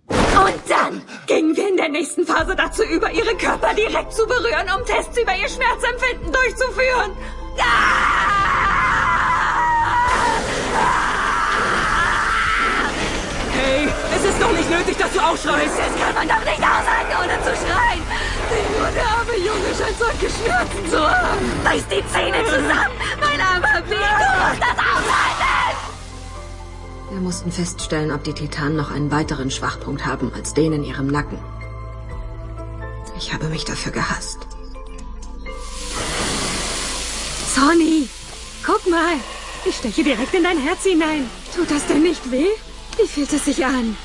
[SPEAKER 8] Und dann gingen wir in der nächsten Phase dazu über, ihre Körper direkt zu berühren, um Tests über ihr Schmerzempfinden durchzuführen.
[SPEAKER 10] Hey, aufschreist.
[SPEAKER 8] Das kann man doch nicht aushalten, ohne zu schreien. Nur der arme Junge scheint solche Schmerzen zu haben. Beiß die Zähne zusammen. Mein armer Bean, du musst das aushalten.
[SPEAKER 11] Wir mussten feststellen, ob die Titanen noch einen weiteren Schwachpunkt haben als den in ihrem Nacken. Ich habe mich dafür gehasst.
[SPEAKER 8] Sonny, guck mal. Ich steche direkt in dein Herz hinein. Tut das denn nicht weh? Wie fühlt es sich an?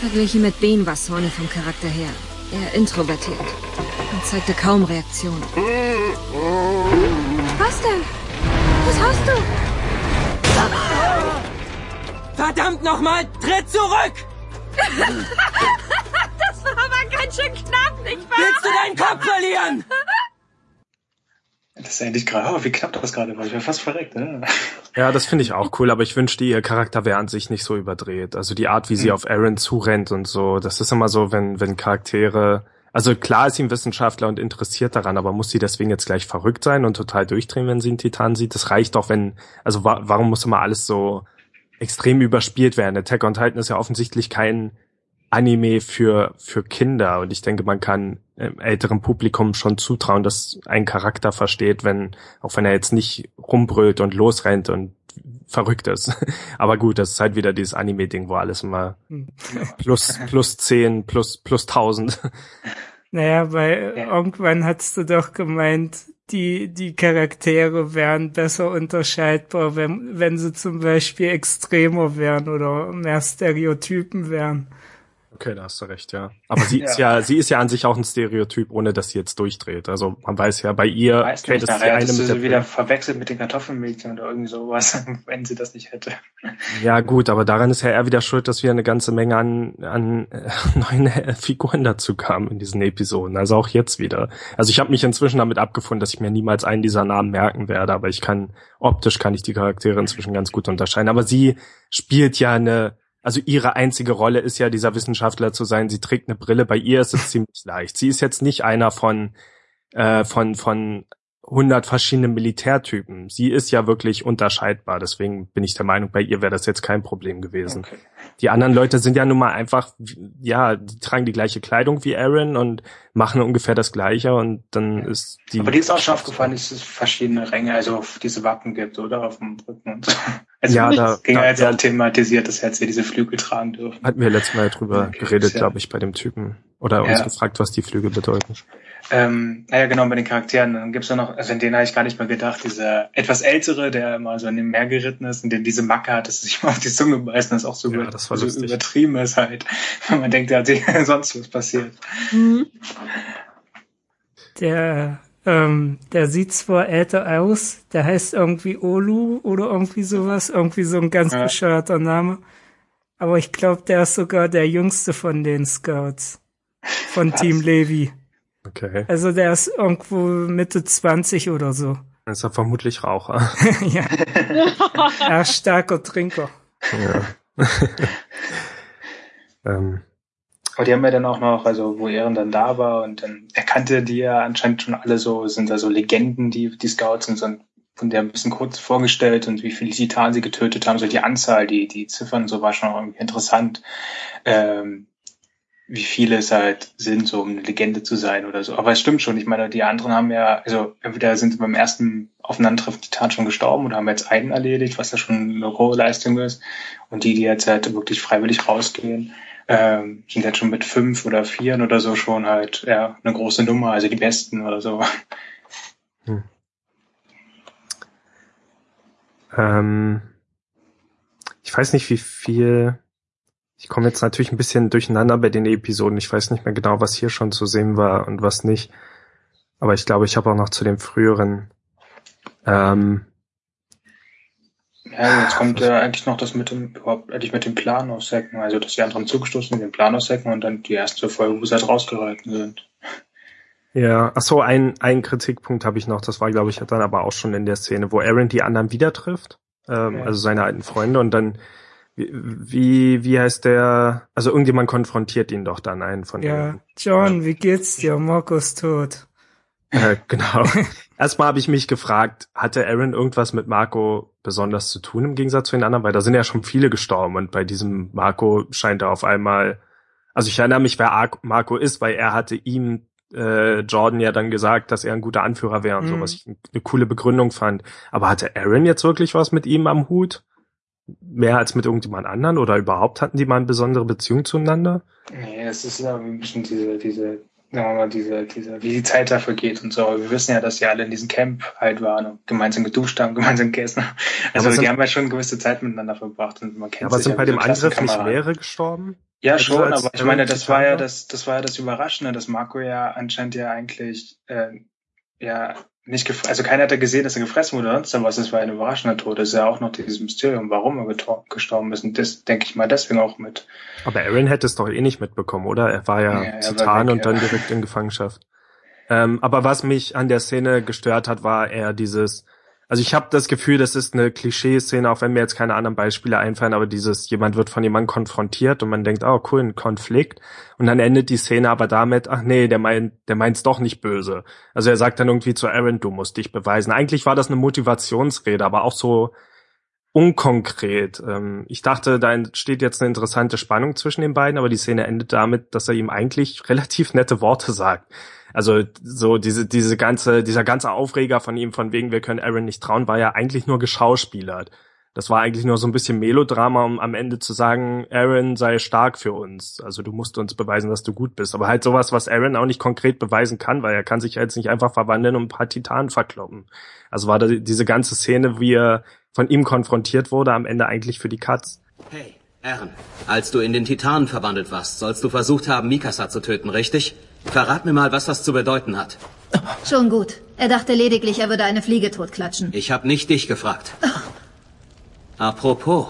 [SPEAKER 11] Verglichen mit Ben war Sonny vom Charakter her eher introvertiert und zeigte kaum Reaktion.
[SPEAKER 8] Was denn? Was hast du?
[SPEAKER 10] Verdammt nochmal, tritt zurück!
[SPEAKER 8] das war aber ganz schön knapp, nicht wahr?
[SPEAKER 10] Willst du deinen Kopf verlieren?
[SPEAKER 6] Das ist endlich gerade, oh, wie knapp das gerade war. Ich wäre fast verreckt, ne?
[SPEAKER 5] Ja, das finde ich auch cool, aber ich wünschte, ihr Charakter wäre an sich nicht so überdreht. Also die Art, wie sie mhm. auf Aaron zurennt und so, das ist immer so, wenn, wenn Charaktere, also klar ist sie ein Wissenschaftler und interessiert daran, aber muss sie deswegen jetzt gleich verrückt sein und total durchdrehen, wenn sie einen Titan sieht? Das reicht doch, wenn, also wa warum muss immer alles so extrem überspielt werden? Attack on Titan ist ja offensichtlich kein Anime für, für Kinder und ich denke, man kann älterem Publikum schon zutrauen, dass ein Charakter versteht, wenn, auch wenn er jetzt nicht rumbrüllt und losrennt und verrückt ist. Aber gut, das ist halt wieder dieses Anime-Ding, wo alles immer hm. plus, plus zehn, plus, plus tausend.
[SPEAKER 3] Naja, weil ja. irgendwann hast du doch gemeint, die, die Charaktere wären besser unterscheidbar, wenn, wenn sie zum Beispiel extremer wären oder mehr Stereotypen wären.
[SPEAKER 5] Okay, da hast du recht, ja. Aber sie ist ja, sie ist ja an sich auch ein Stereotyp, ohne dass sie jetzt durchdreht. Also man weiß ja, bei ihr
[SPEAKER 6] weiß Kate ist die eine mit sie wieder verwechselt mit den Kartoffelmädchen oder irgendwie sowas, wenn sie das nicht hätte.
[SPEAKER 5] Ja, gut, aber daran ist ja eher wieder schuld, dass wir eine ganze Menge an, an äh, neuen äh, Figuren dazu kamen in diesen Episoden. Also auch jetzt wieder. Also ich habe mich inzwischen damit abgefunden, dass ich mir niemals einen dieser Namen merken werde, aber ich kann optisch kann ich die Charaktere inzwischen ganz gut unterscheiden. Aber sie spielt ja eine also ihre einzige Rolle ist ja dieser Wissenschaftler zu sein. Sie trägt eine Brille. Bei ihr ist es ziemlich leicht. Sie ist jetzt nicht einer von äh, von von 100 verschiedenen Militärtypen. Sie ist ja wirklich unterscheidbar. Deswegen bin ich der Meinung, bei ihr wäre das jetzt kein Problem gewesen. Okay. Die anderen Leute sind ja nun mal einfach, ja, die tragen die gleiche Kleidung wie Aaron und machen ungefähr das Gleiche und dann ist die.
[SPEAKER 6] Aber die ist auch schon aufgefallen, dass es verschiedene Ränge, also diese Wappen gibt, oder? Auf dem Rücken und so.
[SPEAKER 5] Also ja, da
[SPEAKER 6] ging ja jetzt auch thematisiert, dass jetzt hier diese Flügel tragen dürfen.
[SPEAKER 5] Hatten wir letztes Mal drüber okay, geredet, ja. glaube ich, bei dem Typen. Oder uns ja. gefragt, was die Flügel bedeuten.
[SPEAKER 6] Ähm, naja, genau, bei den Charakteren. Dann gibt's ja noch, also in den habe ich gar nicht mehr gedacht, dieser etwas ältere, der immer so in dem Meer geritten ist und der diese Macke hat, dass er sich mal auf die Zunge beißt, das auch so, ja, das so übertrieben ist halt. Wenn man denkt, da hat sich sonst was passiert. Mhm.
[SPEAKER 3] Der, ähm, der sieht zwar älter aus, der heißt irgendwie Olu oder irgendwie sowas, irgendwie so ein ganz ja. bescheuerter Name. Aber ich glaube, der ist sogar der jüngste von den Scouts. Von was? Team Levi.
[SPEAKER 5] Okay.
[SPEAKER 3] Also der ist irgendwo Mitte 20 oder so.
[SPEAKER 5] Das ist er vermutlich Raucher.
[SPEAKER 3] ja. er ist starker Trinker.
[SPEAKER 5] Ja.
[SPEAKER 6] ähm. Aber die haben ja dann auch noch, also wo Ehren dann da war und dann erkannte die ja anscheinend schon alle so, sind da so Legenden, die, die Scouts sind so von der ein bisschen kurz vorgestellt und wie viele Titanen sie getötet haben, so die Anzahl, die, die Ziffern, so war schon irgendwie interessant. Ähm, wie viele es halt sind, so um eine Legende zu sein oder so. Aber es stimmt schon. Ich meine, die anderen haben ja, also entweder sind beim ersten Aufeinandertreffen Titan schon gestorben oder haben jetzt einen erledigt, was ja schon eine hohe Leistung ist. Und die, die jetzt halt wirklich freiwillig rausgehen, ähm, sind jetzt schon mit fünf oder vieren oder so schon halt ja eine große Nummer, also die besten oder so. Hm.
[SPEAKER 5] Ähm, ich weiß nicht, wie viel ich komme jetzt natürlich ein bisschen durcheinander bei den Episoden. Ich weiß nicht mehr genau, was hier schon zu sehen war und was nicht. Aber ich glaube, ich habe auch noch zu den früheren. Ähm,
[SPEAKER 6] ja, jetzt kommt ja eigentlich noch das mit dem, überhaupt eigentlich mit dem Plan aussecken. Also, dass die anderen zugestoßen sind, den Plan aussecken und dann die erste Folge, wo sie halt rausgehalten sind.
[SPEAKER 5] Ja, ach so, ein, ein Kritikpunkt habe ich noch. Das war, glaube ich, dann aber auch schon in der Szene, wo Aaron die anderen wieder trifft. Ähm, ja. Also seine alten Freunde und dann wie, wie heißt der? Also irgendjemand konfrontiert ihn doch dann einen von
[SPEAKER 3] Ja, denen. John, wie geht's dir? Markus tot.
[SPEAKER 5] Äh, genau. Erstmal habe ich mich gefragt, hatte Aaron irgendwas mit Marco besonders zu tun im Gegensatz zu den anderen? Weil da sind ja schon viele gestorben und bei diesem Marco scheint er auf einmal, also ich erinnere mich, wer Marco ist, weil er hatte ihm äh, Jordan ja dann gesagt, dass er ein guter Anführer wäre und mhm. so, was ich eine coole Begründung fand. Aber hatte Aaron jetzt wirklich was mit ihm am Hut? Mehr als mit irgendjemand anderen oder überhaupt hatten die mal eine besondere Beziehung zueinander?
[SPEAKER 6] Nee, es ist ja ein bisschen diese, diese, sagen wir mal, diese, diese, wie die Zeit dafür geht und so. Wir wissen ja, dass sie alle in diesem Camp halt waren und gemeinsam geduscht haben, gemeinsam gegessen. Also die haben ja schon gewisse Zeit miteinander verbracht und man kennt
[SPEAKER 5] Aber sind ja bei dem Angriff nicht mehrere gestorben?
[SPEAKER 6] Ja, also schon, aber ich meine, das war ja das, das war ja das Überraschende, dass Marco ja anscheinend ja eigentlich äh, ja nicht also keiner hat ja gesehen, dass er gefressen wurde oder sonst was. Das war ein überraschender Tod. Das ist ja auch noch dieses Mysterium, warum er gestorben ist. Und das denke ich mal deswegen auch mit.
[SPEAKER 5] Aber Aaron hätte es doch eh nicht mitbekommen, oder? Er war ja, ja Titan weg, und dann direkt in Gefangenschaft. Ähm, aber was mich an der Szene gestört hat, war eher dieses, Also ich habe das Gefühl, das ist eine Klischee-Szene, auch wenn mir jetzt keine anderen Beispiele einfallen, aber dieses, jemand wird von jemandem konfrontiert und man denkt, oh cool, ein Konflikt. Und dann endet die Szene aber damit, ach nee, der meint, der meint's doch nicht böse. Also er sagt dann irgendwie zu Aaron, du musst dich beweisen. Eigentlich war das eine Motivationsrede, aber auch so unkonkret. Ähm, ich dachte, da entsteht jetzt eine interessante Spannung zwischen den beiden, aber die Szene endet damit, dass er ihm eigentlich relativ nette Worte sagt. Also so diese diese ganze dieser ganze Aufreger von ihm von wegen wir können Aaron nicht trauen war ja eigentlich nur geschauspielert. Das war eigentlich nur so ein bisschen Melodrama, um am Ende zu sagen, Aaron sei stark für uns. Also du musst uns beweisen, dass du gut bist. Aber halt sowas, was Aaron auch nicht konkret beweisen kann, weil er kann sich jetzt nicht einfach verwandeln und ein paar Titanen verkloppen. Also war da diese ganze Szene, wie er von ihm konfrontiert wurde, am Ende eigentlich für die Katz.
[SPEAKER 12] Aaron, als du in den Titanen verwandelt warst, sollst du versucht haben, Mikasa zu töten, richtig? Verrat mir mal, was das zu bedeuten hat.
[SPEAKER 13] Schon gut. Er dachte lediglich, er würde eine Fliege totklatschen.
[SPEAKER 12] Ich habe nicht dich gefragt. Apropos,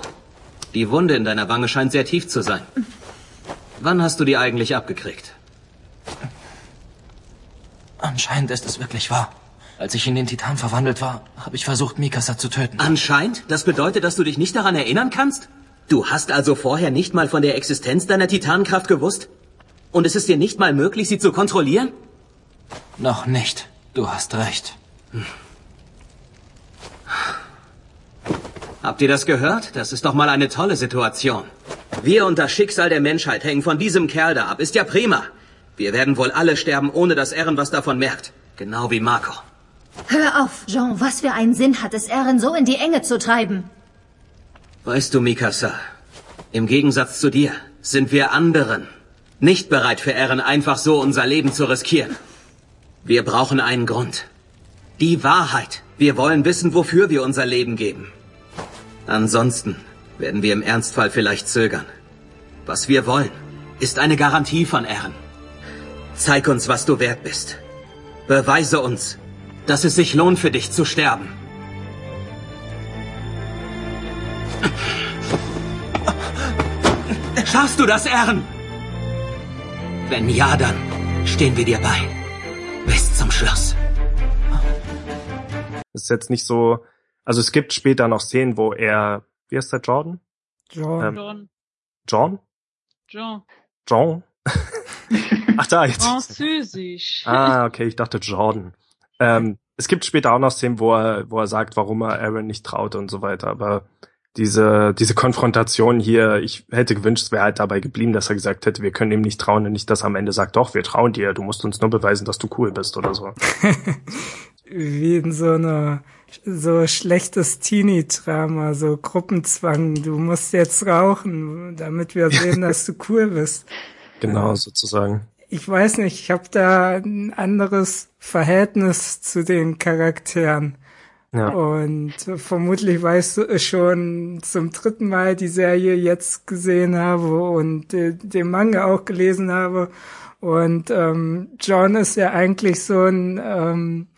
[SPEAKER 12] die Wunde in deiner Wange scheint sehr tief zu sein. Wann hast du die eigentlich abgekriegt?
[SPEAKER 14] Anscheinend ist es wirklich wahr. Als ich in den Titan verwandelt war, habe ich versucht, Mikasa zu töten.
[SPEAKER 12] Anscheinend? Das bedeutet, dass du dich nicht daran erinnern kannst? Du hast also vorher nicht mal von der Existenz deiner Titanenkraft gewusst? Und es ist dir nicht mal möglich, sie zu kontrollieren?
[SPEAKER 14] Noch nicht. Du hast recht. Hm.
[SPEAKER 12] Habt ihr das gehört? Das ist doch mal eine tolle Situation. Wir und das Schicksal der Menschheit hängen von diesem Kerl da ab. Ist ja prima. Wir werden wohl alle sterben, ohne dass Ehren was davon merkt. Genau wie Marco.
[SPEAKER 13] Hör auf, Jean. Was für einen Sinn hat es, Ehren so in die Enge zu treiben?
[SPEAKER 12] Weißt du, Mikasa, im Gegensatz zu dir sind wir anderen nicht bereit für Ehren einfach so unser Leben zu riskieren. Wir brauchen einen Grund. Die Wahrheit. Wir wollen wissen, wofür wir unser Leben geben. Ansonsten werden wir im Ernstfall vielleicht zögern. Was wir wollen, ist eine Garantie von Ehren. Zeig uns, was du wert bist. Beweise uns, dass es sich lohnt für dich zu sterben. Schaffst du das, Ehren? Wenn ja, dann stehen wir dir bei. Bis zum Schluss.
[SPEAKER 5] Das ist jetzt nicht so, also es gibt später noch Szenen, wo er, wie heißt der Jordan?
[SPEAKER 4] John. Ähm,
[SPEAKER 5] John.
[SPEAKER 4] John?
[SPEAKER 5] John? Ach da, jetzt.
[SPEAKER 4] Französisch.
[SPEAKER 5] Ah, okay, ich dachte Jordan. Ähm, es gibt später auch noch Szenen, wo er, wo er sagt, warum er Aaron nicht traut und so weiter, aber diese, diese Konfrontation hier, ich hätte gewünscht, es wäre halt dabei geblieben, dass er gesagt hätte, wir können ihm nicht trauen und nicht, dass er am Ende sagt, doch, wir trauen dir, du musst uns nur beweisen, dass du cool bist oder so.
[SPEAKER 3] Wie in so einer so schlechtes Teenie-Drama, so Gruppenzwang, du musst jetzt rauchen, damit wir sehen, dass du cool bist.
[SPEAKER 5] Genau, sozusagen.
[SPEAKER 3] Ich weiß nicht, ich habe da ein anderes Verhältnis zu den Charakteren. Ja. Und vermutlich weißt du schon zum dritten Mal die Serie jetzt gesehen habe und äh, den Manga auch gelesen habe. Und ähm, John ist ja eigentlich so ein ähm,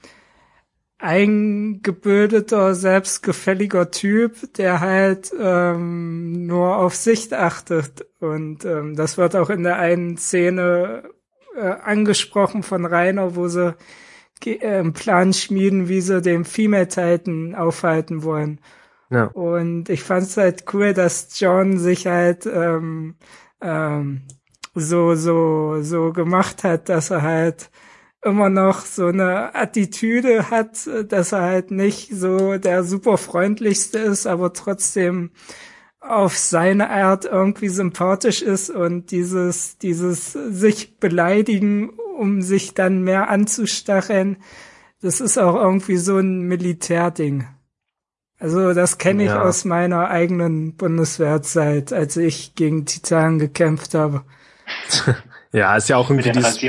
[SPEAKER 3] eingebildeter, selbstgefälliger Typ, der halt ähm, nur auf Sicht achtet. Und ähm, das wird auch in der einen Szene äh, angesprochen von Rainer, wo sie Plan schmieden, wie sie den Female Titan aufhalten wollen. Ja. Und ich fand es halt cool, dass John sich halt ähm, ähm, so so so gemacht hat, dass er halt immer noch so eine Attitüde hat, dass er halt nicht so der super freundlichste ist, aber trotzdem auf seine Art irgendwie sympathisch ist und dieses, dieses sich beleidigen, um sich dann mehr anzustacheln, das ist auch irgendwie so ein Militärding. Also das kenne ich ja. aus meiner eigenen Bundeswehrzeit, als ich gegen Titan gekämpft habe.
[SPEAKER 5] ja, ist ja auch irgendwie dieses,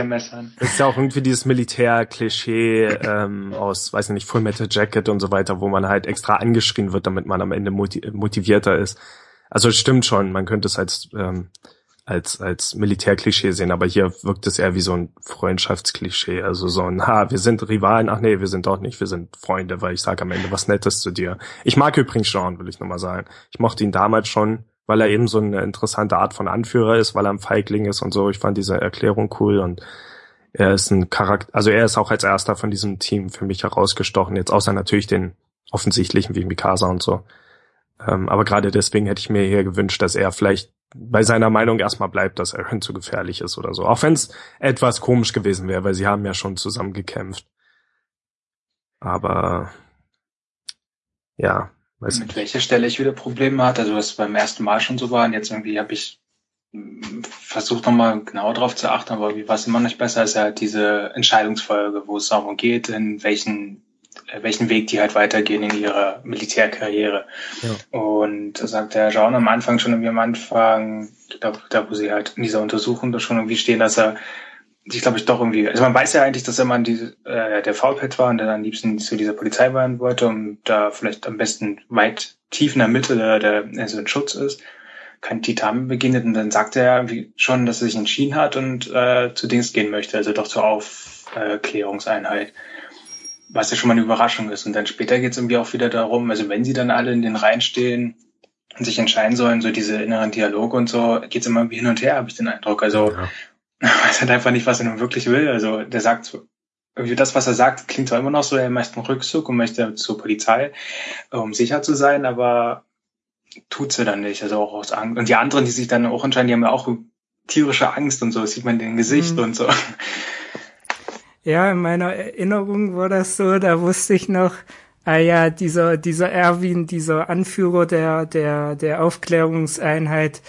[SPEAKER 5] ist ja auch irgendwie dieses Militär-Klischee ähm, aus, weiß nicht, Full Metal Jacket und so weiter, wo man halt extra angeschrien wird, damit man am Ende motivierter ist. Also es stimmt schon, man könnte es als ähm, als als Militärklischee sehen, aber hier wirkt es eher wie so ein Freundschaftsklischee, also so ein ha, wir sind Rivalen, ach nee, wir sind doch nicht, wir sind Freunde, weil ich sage am Ende was Nettes zu dir. Ich mag übrigens Sean, will ich nochmal sagen. Ich mochte ihn damals schon, weil er eben so eine interessante Art von Anführer ist, weil er ein Feigling ist und so. Ich fand diese Erklärung cool und er ist ein Charakter, also er ist auch als erster von diesem Team für mich herausgestochen, jetzt außer natürlich den offensichtlichen wie Mikasa und so. Ähm, aber gerade deswegen hätte ich mir hier gewünscht, dass er vielleicht bei seiner Meinung erstmal bleibt, dass Aaron zu gefährlich ist oder so. Auch wenn es etwas komisch gewesen wäre, weil sie haben ja schon zusammen gekämpft. Aber ja,
[SPEAKER 6] weiß Mit nicht. welcher Stelle ich wieder Probleme hatte, also was beim ersten Mal schon so war und jetzt irgendwie habe ich hm, versucht nochmal genauer drauf zu achten, aber wie war es immer noch besser, ist halt diese Entscheidungsfolge, wo es darum geht, in welchen welchen Weg die halt weitergehen in ihrer Militärkarriere. Ja. Und da sagt der Jean am Anfang schon irgendwie am Anfang, da, da wo sie halt in dieser Untersuchung da schon irgendwie stehen, dass er sich, glaube ich, doch irgendwie, also man weiß ja eigentlich, dass er mal diese, äh, der Faulpet war und dann am liebsten zu dieser Polizei werden wollte und da vielleicht am besten weit tief in der Mitte der, der also ein Schutz ist, kein Titan beginnt und dann sagt er irgendwie schon, dass er sich entschieden hat und äh, zu Dings gehen möchte, also doch zur Aufklärungseinheit was ja schon mal eine Überraschung ist. Und dann später geht es irgendwie auch wieder darum, also wenn sie dann alle in den Reihen stehen und sich entscheiden sollen, so diese inneren Dialoge und so, geht es immer irgendwie hin und her, habe ich den Eindruck. Also ja. weiß halt einfach nicht, was er nun wirklich will. Also der sagt irgendwie das, was er sagt, klingt zwar immer noch so, er möchte einen Rückzug und möchte zur Polizei, um sicher zu sein, aber tut sie dann nicht. Also auch aus Angst. Und die anderen, die sich dann auch entscheiden, die haben ja auch tierische Angst und so, das sieht man in den Gesicht mhm. und so.
[SPEAKER 3] Ja, in meiner Erinnerung war das so, da wusste ich noch, ah ja, dieser, dieser Erwin, dieser Anführer der, der, der Aufklärungseinheit,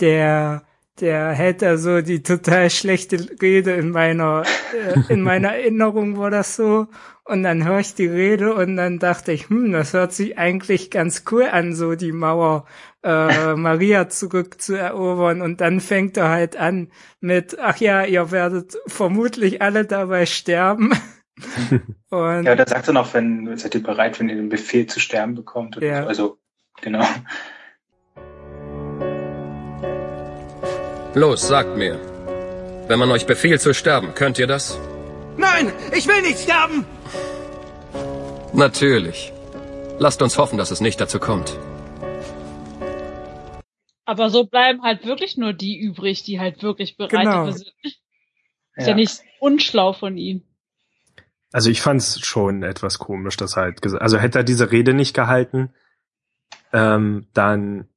[SPEAKER 3] der, der hält da so die total schlechte Rede in meiner, äh, in meiner Erinnerung war das so. Und dann höre ich die Rede und dann dachte ich, hm, das hört sich eigentlich ganz cool an, so die Mauer äh, Maria zurückzuerobern. Und dann fängt er halt an mit, ach ja, ihr werdet vermutlich alle dabei sterben.
[SPEAKER 6] und ja, da sagt er noch, wenn seid ihr bereit, wenn ihr den Befehl zu sterben bekommt. Ja. So. Also, genau.
[SPEAKER 9] Los, sagt mir. Wenn man euch befiehlt zu sterben, könnt ihr das?
[SPEAKER 10] Nein, ich will nicht sterben!
[SPEAKER 9] Natürlich. Lasst uns hoffen, dass es nicht dazu kommt.
[SPEAKER 4] Aber so bleiben halt wirklich nur die übrig, die halt wirklich bereit genau. sind. Ist ja. ja nicht unschlau von ihm.
[SPEAKER 5] Also ich fand's schon etwas komisch, dass halt, also hätte er diese Rede nicht gehalten, ähm, dann,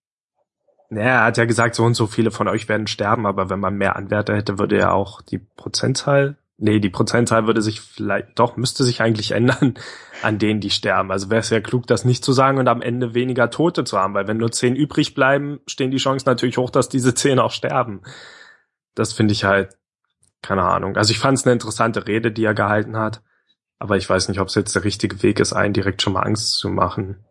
[SPEAKER 5] naja, er hat ja gesagt, so und so viele von euch werden sterben, aber wenn man mehr Anwärter hätte, würde ja auch die Prozentzahl Nee, die Prozentzahl würde sich vielleicht, doch, müsste sich eigentlich ändern an denen, die sterben. Also wäre es ja klug, das nicht zu sagen und am Ende weniger Tote zu haben, weil wenn nur zehn übrig bleiben, stehen die Chancen natürlich hoch, dass diese zehn auch sterben. Das finde ich halt, keine Ahnung. Also ich fand es eine interessante Rede, die er gehalten hat, aber ich weiß nicht, ob es jetzt der richtige Weg ist, einen direkt schon mal Angst zu machen.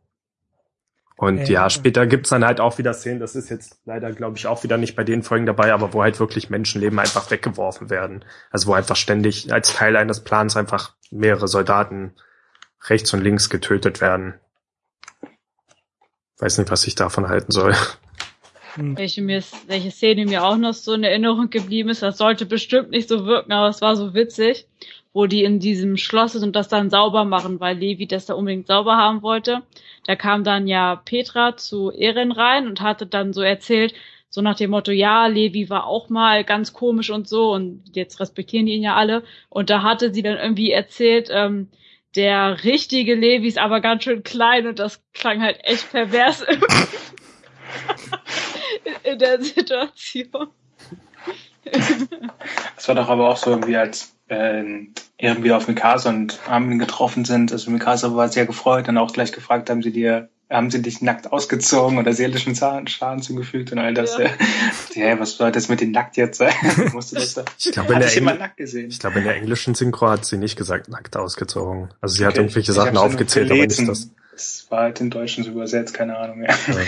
[SPEAKER 5] Und ja, ja später gibt's dann halt auch wieder Szenen, das ist jetzt leider, glaube ich, auch wieder nicht bei den Folgen dabei, aber wo halt wirklich Menschenleben einfach weggeworfen werden. Also wo einfach ständig als Teil eines Plans einfach mehrere Soldaten rechts und links getötet werden. Weiß nicht, was ich davon halten soll.
[SPEAKER 4] Hm. Welche, mir, welche Szene mir auch noch so in Erinnerung geblieben ist, das sollte bestimmt nicht so wirken, aber es war so witzig, wo die in diesem Schloss sind und das dann sauber machen, weil Levi das da unbedingt sauber haben wollte. Da kam dann ja Petra zu Erin rein und hatte dann so erzählt, so nach dem Motto, ja, Levi war auch mal ganz komisch und so und jetzt respektieren die ihn ja alle. Und da hatte sie dann irgendwie erzählt, ähm, der richtige Levi ist aber ganz schön klein und das klang halt echt pervers in der Situation.
[SPEAKER 6] Das war doch aber auch so irgendwie, als äh, irgendwie auf Mikasa und Armin getroffen sind. Also Mikasa war sehr gefreut und auch gleich gefragt, haben sie dir, haben sie dich nackt ausgezogen oder seelischen Schaden zugefügt und all das. Ja, ja was soll das mit den nackt jetzt sein? Musst du das da?
[SPEAKER 5] Ich glaube, in, glaube, in der englischen Synchro hat sie nicht gesagt nackt ausgezogen. Also sie okay. hat irgendwelche Sachen aufgezählt, aber nicht das.
[SPEAKER 6] Das war halt in Deutschen so übersetzt, keine Ahnung mehr. Ja.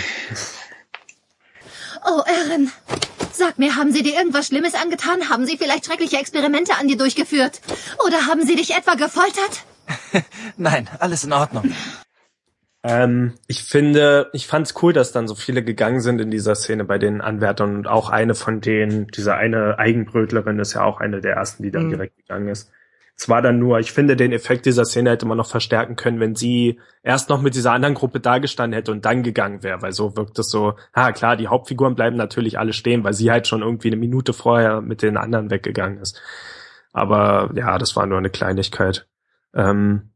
[SPEAKER 13] Oh, Erin. Sag mir, haben sie dir irgendwas Schlimmes angetan? Haben sie vielleicht schreckliche Experimente an dir durchgeführt? Oder haben sie dich etwa gefoltert?
[SPEAKER 14] Nein, alles in Ordnung.
[SPEAKER 5] Ähm, ich finde, ich fand's cool, dass dann so viele gegangen sind in dieser Szene bei den Anwärtern und auch eine von denen, diese eine Eigenbrötlerin ist ja auch eine der ersten, die dann mhm. direkt gegangen ist. Es war dann nur, ich finde, den Effekt dieser Szene hätte man noch verstärken können, wenn sie erst noch mit dieser anderen Gruppe dagestanden hätte und dann gegangen wäre, weil so wirkt es so, ha klar, die Hauptfiguren bleiben natürlich alle stehen, weil sie halt schon irgendwie eine Minute vorher mit den anderen weggegangen ist. Aber ja, das war nur eine Kleinigkeit. Ähm,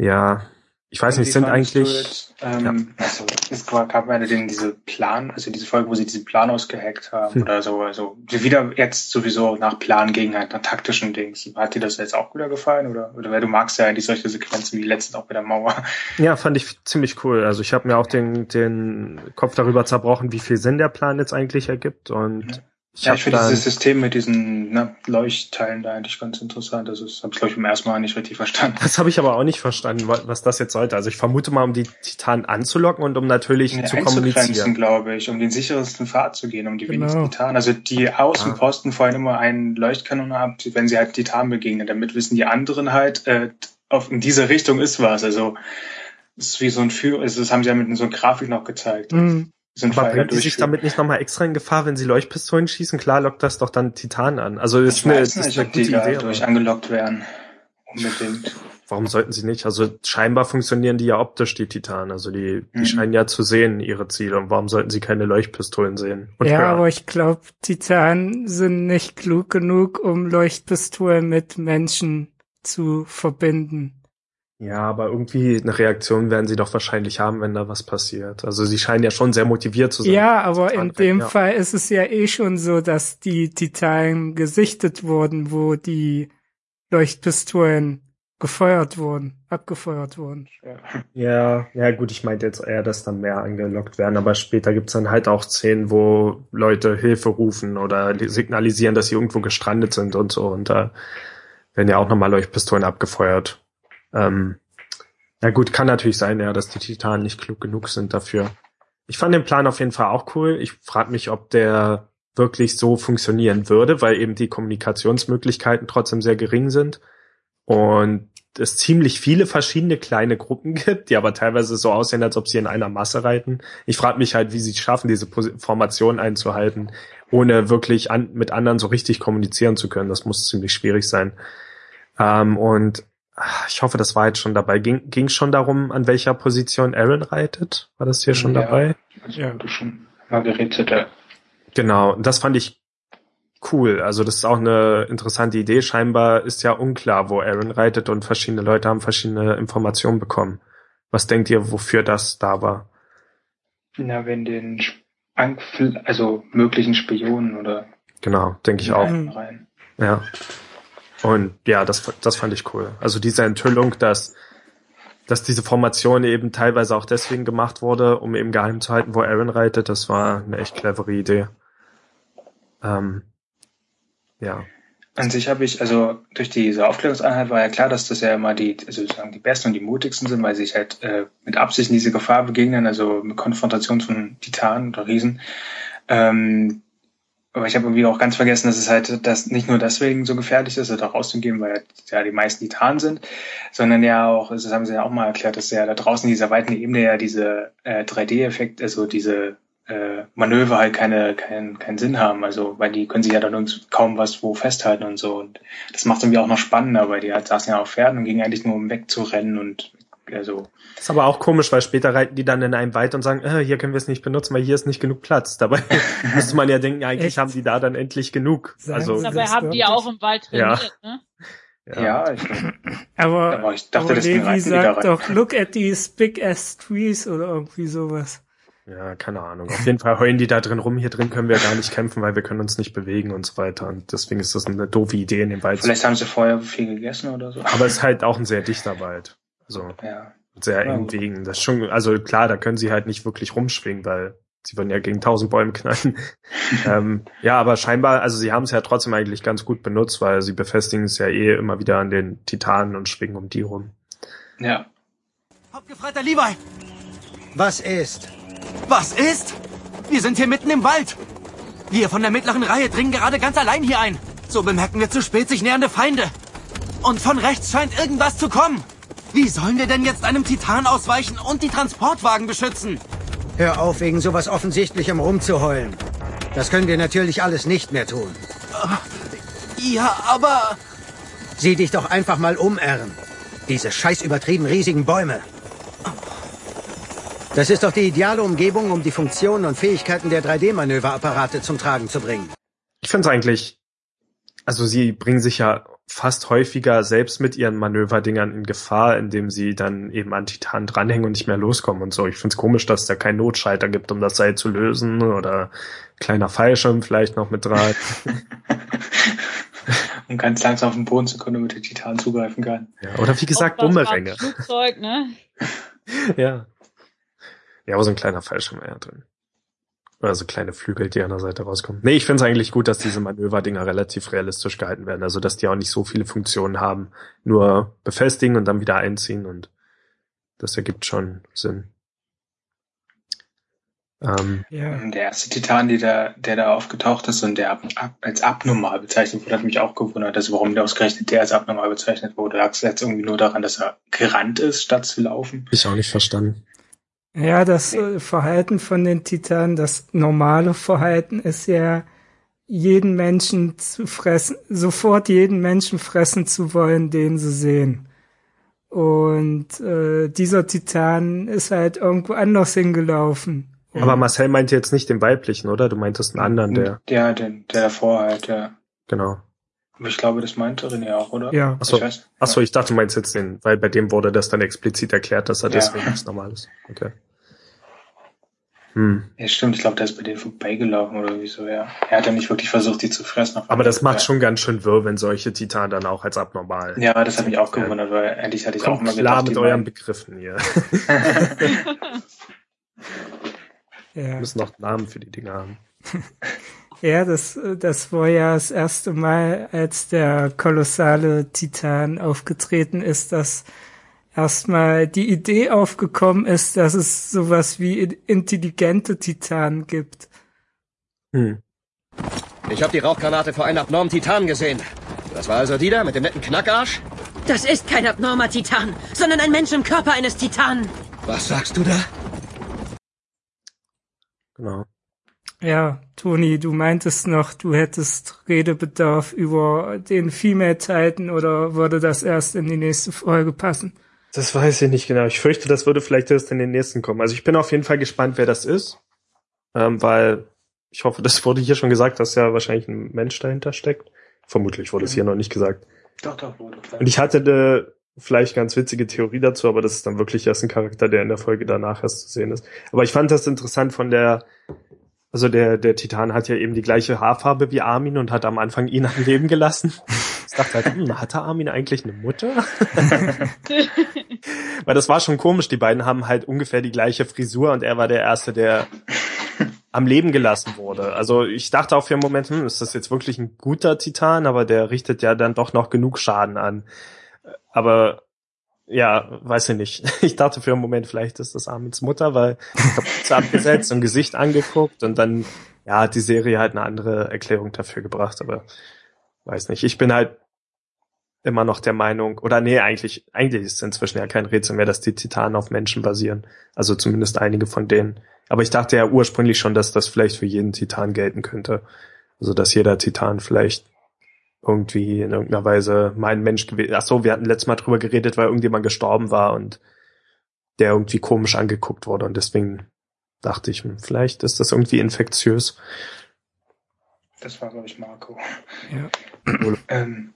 [SPEAKER 5] Ja, ich weiß nicht, sind eigentlich.
[SPEAKER 6] ähm, ja. Also es gab eine den diese Plan, also diese Folge, wo sie diesen Plan ausgehackt haben hm. oder so, also wieder jetzt sowieso nach Plan gegen halt nach taktischen Dings. Hat dir das jetzt auch wieder gefallen oder oder weil du magst ja eigentlich solche Sequenzen wie letztens auch bei der Mauer.
[SPEAKER 5] Ja, fand ich ziemlich cool. Also ich habe mir auch den den Kopf darüber zerbrochen, wie viel Sinn der Plan jetzt eigentlich ergibt und mhm.
[SPEAKER 6] Ich ja, ich finde dieses System mit diesen ne, Leuchtteilen da eigentlich ganz interessant. Also das habe ich, glaube ich, beim ersten Mal nicht richtig verstanden.
[SPEAKER 5] Das habe ich aber auch nicht verstanden, was das jetzt sollte. Also ich vermute mal, um die Titanen anzulocken und um natürlich ja, zu kommunizieren.
[SPEAKER 6] glaube ich, um den sichersten Pfad zu gehen, um die genau. wenigsten Titanen. Also die Außenposten ah. vorhin immer einen Leuchtkanon habt, wenn sie halt Titanen begegnen. Damit wissen die anderen halt, äh, auf, in diese Richtung ist was. Also es ist wie so ein Führer, also das haben sie ja mit so einer Grafik noch gezeigt. Mhm
[SPEAKER 5] sind Aber bringt die sich damit nicht nochmal extra in Gefahr, wenn sie Leuchtpistolen schießen? Klar lockt das doch dann Titan an. Also ist
[SPEAKER 6] ich eine, weiß nicht, eine ob die Idee, durch angelockt werden. Unbedingt.
[SPEAKER 5] Warum sollten sie nicht? Also scheinbar funktionieren die ja optisch, die Titanen. Also die, die mhm. scheinen ja zu sehen, ihre Ziele. Und warum sollten sie keine Leuchtpistolen sehen?
[SPEAKER 3] Und ja, hören? aber ich glaube, Titanen sind nicht klug genug, um Leuchtpistolen mit Menschen zu verbinden.
[SPEAKER 5] Ja, aber irgendwie eine Reaktion werden sie doch wahrscheinlich haben, wenn da was passiert. Also sie scheinen ja schon sehr motiviert zu sein.
[SPEAKER 3] Ja, aber in dem ja. Fall ist es ja eh schon so, dass die Titanen gesichtet wurden, wo die Leuchtpistolen gefeuert wurden, abgefeuert wurden.
[SPEAKER 5] Ja, ja gut, ich meinte jetzt eher, dass dann mehr angelockt werden, aber später gibt's dann halt auch Szenen, wo Leute Hilfe rufen oder signalisieren, dass sie irgendwo gestrandet sind und so und da werden ja auch nochmal Leuchtpistolen abgefeuert. Ähm, na gut, kann natürlich sein, ja, dass die Titanen nicht klug genug sind dafür. Ich fand den Plan auf jeden Fall auch cool. Ich frage mich, ob der wirklich so funktionieren würde, weil eben die Kommunikationsmöglichkeiten trotzdem sehr gering sind und es ziemlich viele verschiedene kleine Gruppen gibt, die aber teilweise so aussehen, als ob sie in einer Masse reiten. Ich frage mich halt, wie sie es schaffen, diese Formation einzuhalten, ohne wirklich an, mit anderen so richtig kommunizieren zu können. Das muss ziemlich schwierig sein. Ähm, und ich hoffe, das war jetzt schon dabei. Ging ging schon darum, an welcher Position Aaron reitet? War das hier schon ja, dabei?
[SPEAKER 6] Ja, du schon Margarete.
[SPEAKER 5] Genau, das fand ich cool. Also das ist auch eine interessante Idee. Scheinbar ist ja unklar, wo Aaron reitet und verschiedene Leute haben verschiedene Informationen bekommen. Was denkt ihr, wofür das da war?
[SPEAKER 6] Na, wenn den also möglichen Spionen oder
[SPEAKER 5] Genau, denke ich auch. Rein. Ja. Und ja, das, das fand ich cool. Also diese Enthüllung, dass, dass diese Formation eben teilweise auch deswegen gemacht wurde, um eben geheim zu halten, wo Aaron reitet, das war eine echt clevere Idee. Ähm, ja.
[SPEAKER 6] An sich habe ich, also durch diese Aufklärungseinheit war ja klar, dass das ja immer die, also sozusagen die besten und die mutigsten sind, weil sie sich halt äh, mit Absicht in diese Gefahr begegnen, also mit Konfrontation von Titanen oder Riesen. Ähm, aber ich habe irgendwie auch ganz vergessen, dass es halt das nicht nur deswegen so gefährlich ist, da rauszugehen, weil ja die meisten Titan sind, sondern ja auch, das haben sie ja auch mal erklärt, dass ja da draußen in dieser weiten Ebene ja diese äh, 3D-Effekt, also diese äh, Manöver halt keine, keinen keinen Sinn haben. Also, weil die können sich ja dann kaum was wo festhalten und so. Und das macht irgendwie auch noch spannender, weil die halt saßen ja auf Pferden und gingen eigentlich nur um wegzurennen und also.
[SPEAKER 5] Ist aber auch komisch, weil später reiten die dann in einem Wald und sagen, äh, hier können wir es nicht benutzen, weil hier ist nicht genug Platz. Dabei müsste man ja denken, eigentlich Echt? haben die da dann endlich genug.
[SPEAKER 4] also, dabei haben die ja auch im Wald trainiert,
[SPEAKER 6] ja. ne? Ja, ja ich,
[SPEAKER 3] aber, aber ich dachte, aber das Levi sagt doch, look at these big ass trees oder irgendwie sowas.
[SPEAKER 5] Ja, keine Ahnung. Auf jeden Fall heulen die da drin rum. Hier drin können wir gar nicht kämpfen, weil wir können uns nicht bewegen und so weiter. Und deswegen ist das eine doofe Idee in dem Wald.
[SPEAKER 6] Vielleicht haben sie vorher viel gegessen oder so.
[SPEAKER 5] Aber es ist halt auch ein sehr dichter Wald. So. Ja. Sehr ja. eng wegen. Das schon, also klar, da können sie halt nicht wirklich rumschwingen, weil sie würden ja gegen tausend Bäume knallen. ähm, ja, aber scheinbar, also sie haben es ja trotzdem eigentlich ganz gut benutzt, weil sie befestigen es ja eh immer wieder an den Titanen und schwingen um die rum.
[SPEAKER 6] Ja.
[SPEAKER 10] Hauptgefreiter Levi!
[SPEAKER 15] Was ist?
[SPEAKER 10] Was ist? Wir sind hier mitten im Wald. Wir von der mittleren Reihe dringen gerade ganz allein hier ein. So bemerken wir zu spät sich nähernde Feinde. Und von rechts scheint irgendwas zu kommen. Wie sollen wir denn jetzt einem Titan ausweichen und die Transportwagen beschützen?
[SPEAKER 15] Hör auf, wegen sowas Offensichtlichem rumzuheulen. Das können wir natürlich alles nicht mehr tun.
[SPEAKER 10] Ja, aber...
[SPEAKER 15] Sieh dich doch einfach mal um, Aaron. Diese scheiß übertrieben riesigen Bäume. Das ist doch die ideale Umgebung, um die Funktionen und Fähigkeiten der 3D-Manöverapparate zum Tragen zu bringen.
[SPEAKER 5] Ich finde es eigentlich... Also sie bringen sich ja fast häufiger selbst mit ihren Manöverdingern in Gefahr, indem sie dann eben an Titan dranhängen und nicht mehr loskommen und so. Ich find's komisch, dass es da keinen Notschalter gibt, um das Seil zu lösen oder kleiner Fallschirm vielleicht noch mit Draht.
[SPEAKER 6] um ganz langsam auf den Boden zu kommen, damit der Titan zugreifen kann.
[SPEAKER 5] Ja, oder wie gesagt, dumme Ränge.
[SPEAKER 4] Flugzeug, ne?
[SPEAKER 5] ja. Ja, aber so ein kleiner Fallschirm wäre ja drin. Oder so kleine Flügel, die an der Seite rauskommen. Nee, ich finde es eigentlich gut, dass diese Manöverdinger relativ realistisch gehalten werden. Also, dass die auch nicht so viele Funktionen haben. Nur befestigen und dann wieder einziehen und das ergibt schon Sinn.
[SPEAKER 6] Ähm, ja. Der erste Titan, der da, der da aufgetaucht ist und der ab, ab, als abnormal bezeichnet wurde, hat mich auch gewundert, also warum der ausgerechnet der als abnormal bezeichnet wurde. Lag es jetzt irgendwie nur daran, dass er gerannt ist, statt zu laufen?
[SPEAKER 5] Ich auch nicht verstanden.
[SPEAKER 3] Ja, das äh, Verhalten von den Titanen, das normale Verhalten ist ja, jeden Menschen zu fressen, sofort jeden Menschen fressen zu wollen, den sie sehen. Und äh, dieser Titan ist halt irgendwo anders hingelaufen.
[SPEAKER 5] Aber Marcel meinte jetzt nicht den weiblichen, oder? Du meintest einen anderen, der.
[SPEAKER 6] Ja, den, der davor halt, ja.
[SPEAKER 5] Genau.
[SPEAKER 6] Aber ich glaube, das meinte René auch, oder?
[SPEAKER 5] Ja. Achso, ich, weiß. Achso, ich dachte, du meinst jetzt den, weil bei dem wurde das dann explizit erklärt, dass er ja. deswegen nichts Normales. Okay.
[SPEAKER 6] Hm. Ja, stimmt. Ich glaube, der ist bei denen vorbeigelaufen oder wieso, ja. Er hat ja nicht wirklich versucht, die zu fressen.
[SPEAKER 5] Aber das macht ja. schon ganz schön wirr, wenn solche Titanen dann auch als abnormal.
[SPEAKER 6] Ja, das hat mich auch gewundert, weil endlich hatte ich
[SPEAKER 5] Kommt
[SPEAKER 6] auch mal
[SPEAKER 5] gedacht. klar mit euren Begriffen hier. ja. Wir müssen noch Namen für die Dinge haben.
[SPEAKER 3] Ja, das, das war ja das erste Mal, als der kolossale Titan aufgetreten ist, dass erstmal die Idee aufgekommen ist, dass es sowas wie intelligente Titanen gibt.
[SPEAKER 16] Hm. Ich habe die Rauchgranate vor einem abnormen Titan gesehen. Das war also die da mit dem netten Knackarsch?
[SPEAKER 1] Das ist kein abnormer Titan, sondern ein Mensch im Körper eines Titanen.
[SPEAKER 16] Was sagst du da?
[SPEAKER 5] Genau.
[SPEAKER 3] Ja, Toni, du meintest noch, du hättest Redebedarf über den Female Titan oder würde das erst in die nächste Folge passen?
[SPEAKER 5] Das weiß ich nicht genau. Ich fürchte, das würde vielleicht erst in den nächsten kommen. Also ich bin auf jeden Fall gespannt, wer das ist. Ähm, weil ich hoffe, das wurde hier schon gesagt, dass ja wahrscheinlich ein Mensch dahinter steckt. Vermutlich wurde es hier noch nicht gesagt.
[SPEAKER 6] Doch, doch, wurde.
[SPEAKER 5] Und ich hatte eine vielleicht ganz witzige Theorie dazu, aber das ist dann wirklich erst ein Charakter, der in der Folge danach erst zu sehen ist. Aber ich fand das interessant von der, also der, der Titan hat ja eben die gleiche Haarfarbe wie Armin und hat am Anfang ihn am Leben gelassen. Ich dachte halt, hm, hatte Armin eigentlich eine Mutter? Weil das war schon komisch. Die beiden haben halt ungefähr die gleiche Frisur und er war der Erste, der am Leben gelassen wurde. Also ich dachte auch für einen Moment, hm, ist das jetzt wirklich ein guter Titan? Aber der richtet ja dann doch noch genug Schaden an. Aber ja, weiß ich nicht. Ich dachte für einen Moment, vielleicht ist das Armins Mutter, weil Kapuze abgesetzt und Gesicht angeguckt und dann, ja, hat die Serie halt eine andere Erklärung dafür gebracht, aber weiß nicht. Ich bin halt immer noch der Meinung, oder nee, eigentlich, eigentlich ist es inzwischen ja kein Rätsel mehr, dass die Titanen auf Menschen basieren. Also zumindest einige von denen. Aber ich dachte ja ursprünglich schon, dass das vielleicht für jeden Titan gelten könnte. Also dass jeder Titan vielleicht irgendwie in irgendeiner Weise mein Mensch gewesen. Ach so, wir hatten letztes Mal drüber geredet, weil irgendjemand gestorben war und der irgendwie komisch angeguckt wurde und deswegen dachte ich, hm, vielleicht ist das irgendwie infektiös.
[SPEAKER 6] Das war, glaube ich, Marco. Ja. ähm,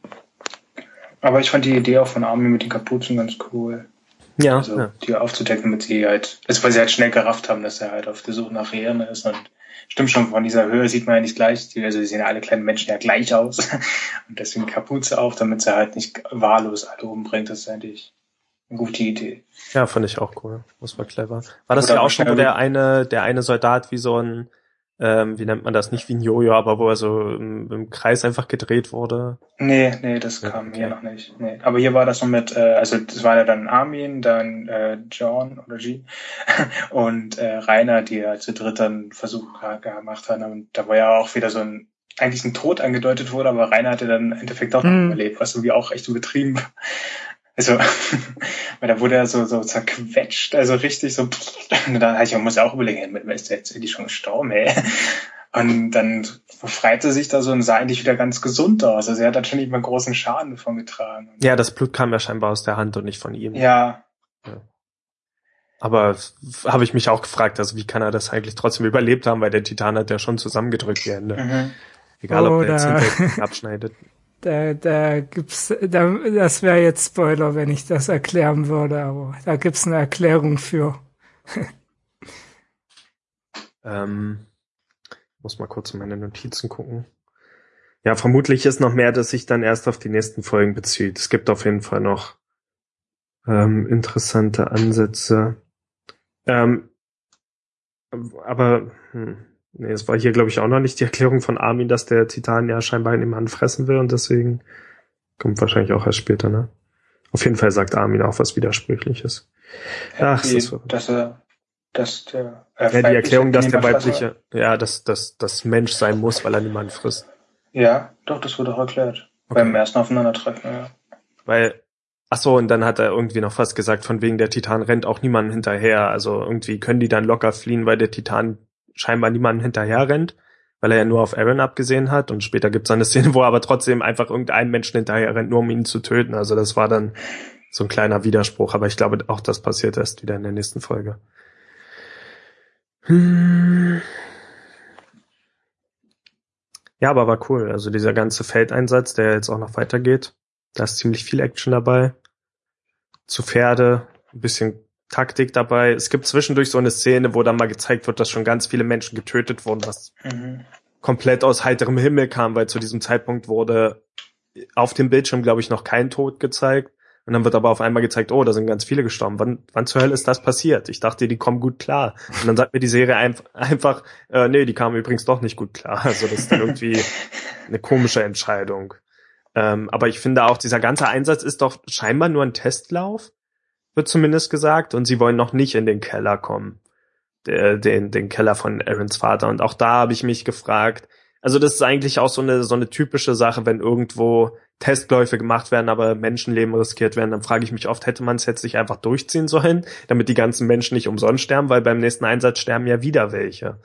[SPEAKER 6] aber ich fand die Idee auch von Armin mit den Kapuzen ganz cool.
[SPEAKER 5] Ja.
[SPEAKER 6] Also,
[SPEAKER 5] ja.
[SPEAKER 6] die aufzudecken, damit sie halt, also weil sie halt schnell gerafft haben, dass er halt auf der Suche nach Rehren ist und stimmt schon, von dieser Höhe sieht man ja nicht gleich, die, also die sehen ja alle kleinen Menschen ja gleich aus und deswegen Kapuze auf, damit sie halt nicht wahllos alle umbringt, das ist eigentlich eine gute Idee.
[SPEAKER 5] Ja, fand ich auch cool. Das war clever. War das Oder ja auch schon, wo der eine, der eine Soldat wie so ein ähm, wie nennt man das, nicht wie ein Jojo, aber wo er so im, im Kreis einfach gedreht wurde.
[SPEAKER 6] Nee, nee, das ja, kam okay. hier noch nicht. Nee. Aber hier war das noch mit, äh, also das war ja dann Armin, dann äh, John oder G und äh, Rainer, die ja zu dritt dann Versuch gemacht haben. Und da war ja auch wieder so ein eigentlich ein Tod angedeutet wurde, aber Rainer hatte dann im Endeffekt auch noch mhm. überlebt, was irgendwie auch echt übertrieben war. Also, weil da wurde er so, so zerquetscht, also richtig so, und dann habe ich, man muss ja auch überlegen, hey, ist der jetzt eigentlich schon gestorben, ey? Und dann befreite sich da so und sah eigentlich wieder ganz gesund aus. Also er hat dann schon nicht mal großen Schaden davon getragen.
[SPEAKER 5] Ja, das Blut kam ja scheinbar aus der Hand und nicht von ihm.
[SPEAKER 6] Ja.
[SPEAKER 5] ja. Aber habe ich mich auch gefragt, also wie kann er das eigentlich trotzdem überlebt haben, weil der Titan hat ja schon zusammengedrückt die Hände. Mhm. Egal, ob der jetzt hinterher abschneidet.
[SPEAKER 3] Da, da gibt's, da, das wäre jetzt Spoiler, wenn ich das erklären würde, aber da gibt's eine Erklärung für.
[SPEAKER 5] ähm, muss mal kurz in meine Notizen gucken. Ja, vermutlich ist noch mehr, dass sich dann erst auf die nächsten Folgen bezieht. Es gibt auf jeden Fall noch ähm, interessante Ansätze. Ähm, aber hm, nee, es war hier, glaube ich, auch noch nicht die Erklärung von Armin, dass der Titan ja scheinbar in ihm anfressen will und deswegen kommt wahrscheinlich auch erst später, ne? Auf jeden Fall sagt Armin auch was Widersprüchliches.
[SPEAKER 6] Ach, die, das dass er, dass der
[SPEAKER 5] äh, ja, die Erklärung, dass der weibliche, ja, dass, dass das Mensch sein muss, weil er niemanden frisst.
[SPEAKER 6] Ja, doch, das wurde auch erklärt. Okay. Beim ersten Aufeinandertreffen, ja.
[SPEAKER 5] Weil, ach so, und dann hat er irgendwie noch fast gesagt, von wegen der Titan rennt auch niemanden hinterher. Also irgendwie können die dann locker fliehen, weil der Titan scheinbar niemanden hinterher weil er ja nur auf Aaron abgesehen hat. Und später gibt es eine Szene, wo er aber trotzdem einfach irgendeinen Menschen hinterher nur um ihn zu töten. Also das war dann so ein kleiner Widerspruch. Aber ich glaube, auch das passiert erst wieder in der nächsten Folge. Hm. Ja, aber war cool. Also dieser ganze Feldeinsatz, der jetzt auch noch weitergeht, da ist ziemlich viel Action dabei. Zu Pferde, ein bisschen Taktik dabei. Es gibt zwischendurch so eine Szene, wo dann mal gezeigt wird, dass schon ganz viele Menschen getötet wurden, was mhm. komplett aus heiterem Himmel kam, weil zu diesem Zeitpunkt wurde auf dem Bildschirm, glaube ich, noch kein Tod gezeigt. Und dann wird aber auf einmal gezeigt, oh, da sind ganz viele gestorben. Wann, wann zur Hölle ist das passiert? Ich dachte, die kommen gut klar. Und dann sagt mir die Serie ein, einfach, äh, nee, die kamen übrigens doch nicht gut klar. Also das ist dann irgendwie eine komische Entscheidung. Ähm, aber ich finde auch, dieser ganze Einsatz ist doch scheinbar nur ein Testlauf, wird zumindest gesagt. Und sie wollen noch nicht in den Keller kommen. Der, den, den Keller von Aarons Vater. Und auch da habe ich mich gefragt, also das ist eigentlich auch so eine, so eine typische Sache, wenn irgendwo Testläufe gemacht werden, aber Menschenleben riskiert werden, dann frage ich mich oft, hätte man es jetzt nicht einfach durchziehen sollen, damit die ganzen Menschen nicht umsonst sterben, weil beim nächsten Einsatz sterben ja wieder welche.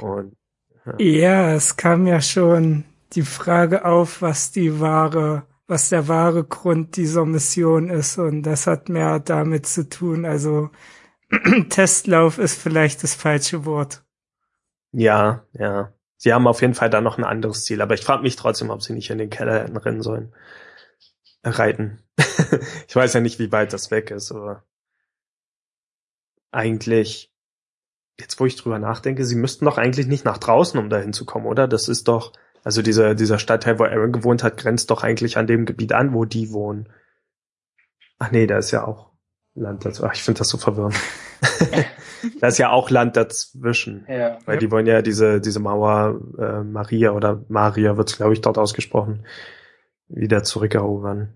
[SPEAKER 5] Und,
[SPEAKER 3] ja. ja, es kam ja schon die Frage auf, was die wahre, was der wahre Grund dieser Mission ist und das hat mehr damit zu tun. Also Testlauf ist vielleicht das falsche Wort.
[SPEAKER 5] Ja, ja. Sie haben auf jeden Fall da noch ein anderes Ziel, aber ich frage mich trotzdem, ob sie nicht in den Keller hätten rennen sollen. Reiten. ich weiß ja nicht, wie weit das weg ist, aber eigentlich, jetzt wo ich drüber nachdenke, sie müssten doch eigentlich nicht nach draußen, um dahin zu kommen, oder? Das ist doch, also dieser, dieser Stadtteil, wo Aaron gewohnt hat, grenzt doch eigentlich an dem Gebiet an, wo die wohnen. Ach nee, da ist ja auch Land dazu. Ach, ich finde das so verwirrend. da ist ja auch Land dazwischen. Ja. Weil die wollen ja diese, diese Mauer äh, Maria oder Maria wird's glaube ich, dort ausgesprochen, wieder zurückerobern.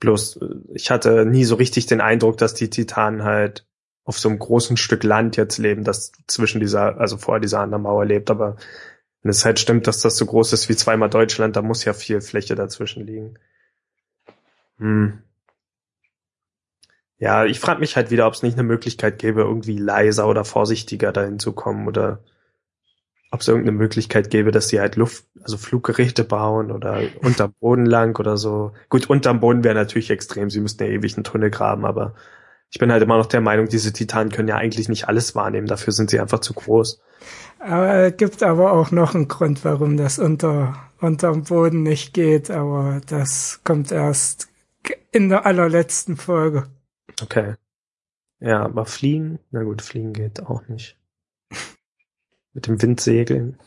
[SPEAKER 5] Bloß, äh, ich hatte nie so richtig den Eindruck, dass die Titanen halt auf so einem großen Stück Land jetzt leben, das zwischen dieser, also vor dieser anderen Mauer lebt, aber wenn es halt stimmt, dass das so groß ist wie zweimal Deutschland, da muss ja viel Fläche dazwischen liegen. Hm. Ja, ich frage mich halt wieder, ob es nicht eine Möglichkeit gäbe, irgendwie leiser oder vorsichtiger dahin zu kommen oder ob es irgendeine Möglichkeit gäbe, dass sie halt Luft, also Fluggeräte bauen oder unterm Boden lang oder so. Gut, unterm Boden wäre natürlich extrem, sie müssten ja ewig einen Tunnel graben, aber ich bin halt immer noch der Meinung, diese Titanen können ja eigentlich nicht alles wahrnehmen, dafür sind sie einfach zu groß.
[SPEAKER 3] Aber es gibt aber auch noch einen Grund, warum das unter, unterm Boden nicht geht, aber das kommt erst in der allerletzten Folge.
[SPEAKER 5] Okay. Ja, aber fliegen? Na gut, fliegen geht auch nicht. Mit dem Wind segeln.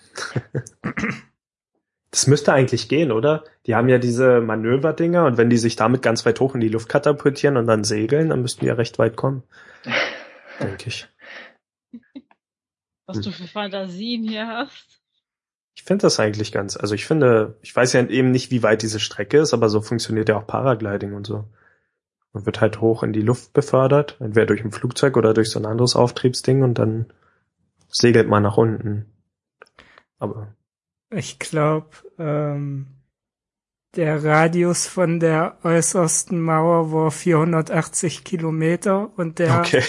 [SPEAKER 5] das müsste eigentlich gehen, oder? Die haben ja diese Manöverdinger und wenn die sich damit ganz weit hoch in die Luft katapultieren und dann segeln, dann müssten die ja recht weit kommen. Denke ich.
[SPEAKER 4] Was hm. du für Fantasien hier hast.
[SPEAKER 5] Ich finde das eigentlich ganz, also ich finde, ich weiß ja eben nicht, wie weit diese Strecke ist, aber so funktioniert ja auch Paragliding und so. Man wird halt hoch in die Luft befördert, entweder durch ein Flugzeug oder durch so ein anderes Auftriebsding und dann segelt man nach unten. Aber.
[SPEAKER 3] Ich glaube, ähm, der Radius von der äußersten Mauer war 480 Kilometer und der okay.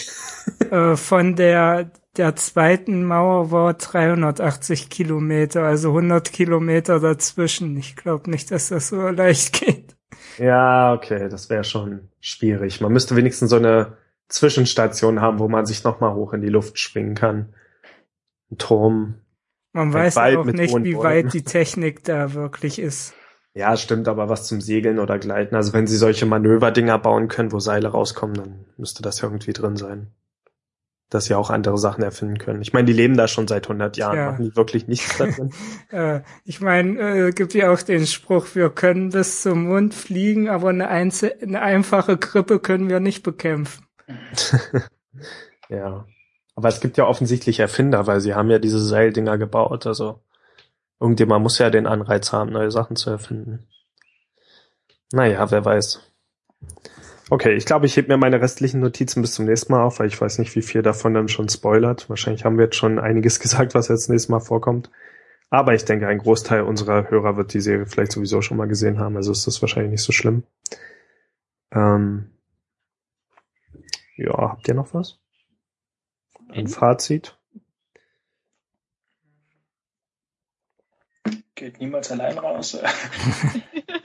[SPEAKER 3] äh, von der der zweiten Mauer war 380 Kilometer, also 100 Kilometer dazwischen. Ich glaube nicht, dass das so leicht geht.
[SPEAKER 5] Ja, okay, das wäre schon schwierig. Man müsste wenigstens so eine Zwischenstation haben, wo man sich nochmal hoch in die Luft schwingen kann. Ein Turm.
[SPEAKER 3] Man weiß auch nicht, wie weit die Technik da wirklich ist.
[SPEAKER 5] Ja, stimmt, aber was zum Segeln oder Gleiten. Also wenn sie solche Manöverdinger bauen können, wo Seile rauskommen, dann müsste das ja irgendwie drin sein. Dass sie auch andere Sachen erfinden können. Ich meine, die leben da schon seit 100 Jahren, ja. machen die wirklich nichts da drin.
[SPEAKER 3] äh, ich meine, äh, gibt ja auch den Spruch, wir können bis zum Mond fliegen, aber eine, Einzel eine einfache Grippe können wir nicht bekämpfen.
[SPEAKER 5] ja. Aber es gibt ja offensichtlich Erfinder, weil sie haben ja diese Seildinger gebaut, also Irgendjemand muss ja den Anreiz haben, neue Sachen zu erfinden. Naja, wer weiß. Okay, ich glaube, ich heb mir meine restlichen Notizen bis zum nächsten Mal auf, weil ich weiß nicht, wie viel davon dann schon spoilert. Wahrscheinlich haben wir jetzt schon einiges gesagt, was jetzt nächstes Mal vorkommt. Aber ich denke, ein Großteil unserer Hörer wird die Serie vielleicht sowieso schon mal gesehen haben, also ist das wahrscheinlich nicht so schlimm. Ähm ja, habt ihr noch was? Ein Fazit?
[SPEAKER 6] geht niemals allein raus.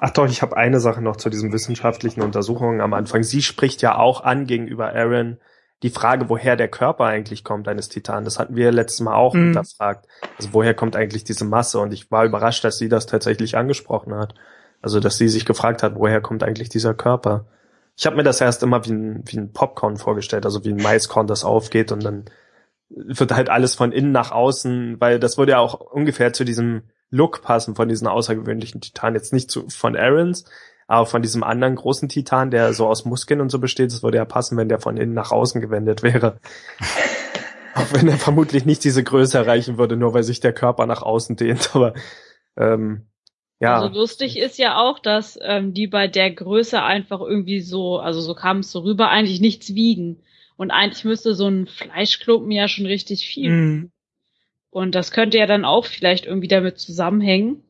[SPEAKER 5] Ach doch, ich habe eine Sache noch zu diesen wissenschaftlichen Untersuchungen am Anfang. Sie spricht ja auch an gegenüber Aaron die Frage, woher der Körper eigentlich kommt eines Titanen. Das hatten wir letztes Mal auch mhm. hinterfragt. Also woher kommt eigentlich diese Masse? Und ich war überrascht, dass sie das tatsächlich angesprochen hat. Also dass sie sich gefragt hat, woher kommt eigentlich dieser Körper? Ich habe mir das erst immer wie ein, wie ein Popcorn vorgestellt, also wie ein Maiskorn, das aufgeht und dann wird halt alles von innen nach außen, weil das würde ja auch ungefähr zu diesem Look passen von diesen außergewöhnlichen Titanen. Jetzt nicht zu, von Aarons, aber von diesem anderen großen Titan, der so aus Muskeln und so besteht, das würde ja passen, wenn der von innen nach außen gewendet wäre. Auch wenn er vermutlich nicht diese Größe erreichen würde, nur weil sich der Körper nach außen dehnt, aber ähm, ja.
[SPEAKER 4] Also lustig ist ja auch, dass ähm, die bei der Größe einfach irgendwie so, also so kam es so rüber, eigentlich nichts wiegen. Und eigentlich müsste so ein Fleischklumpen ja schon richtig viel. Mhm. Und das könnte ja dann auch vielleicht irgendwie damit zusammenhängen,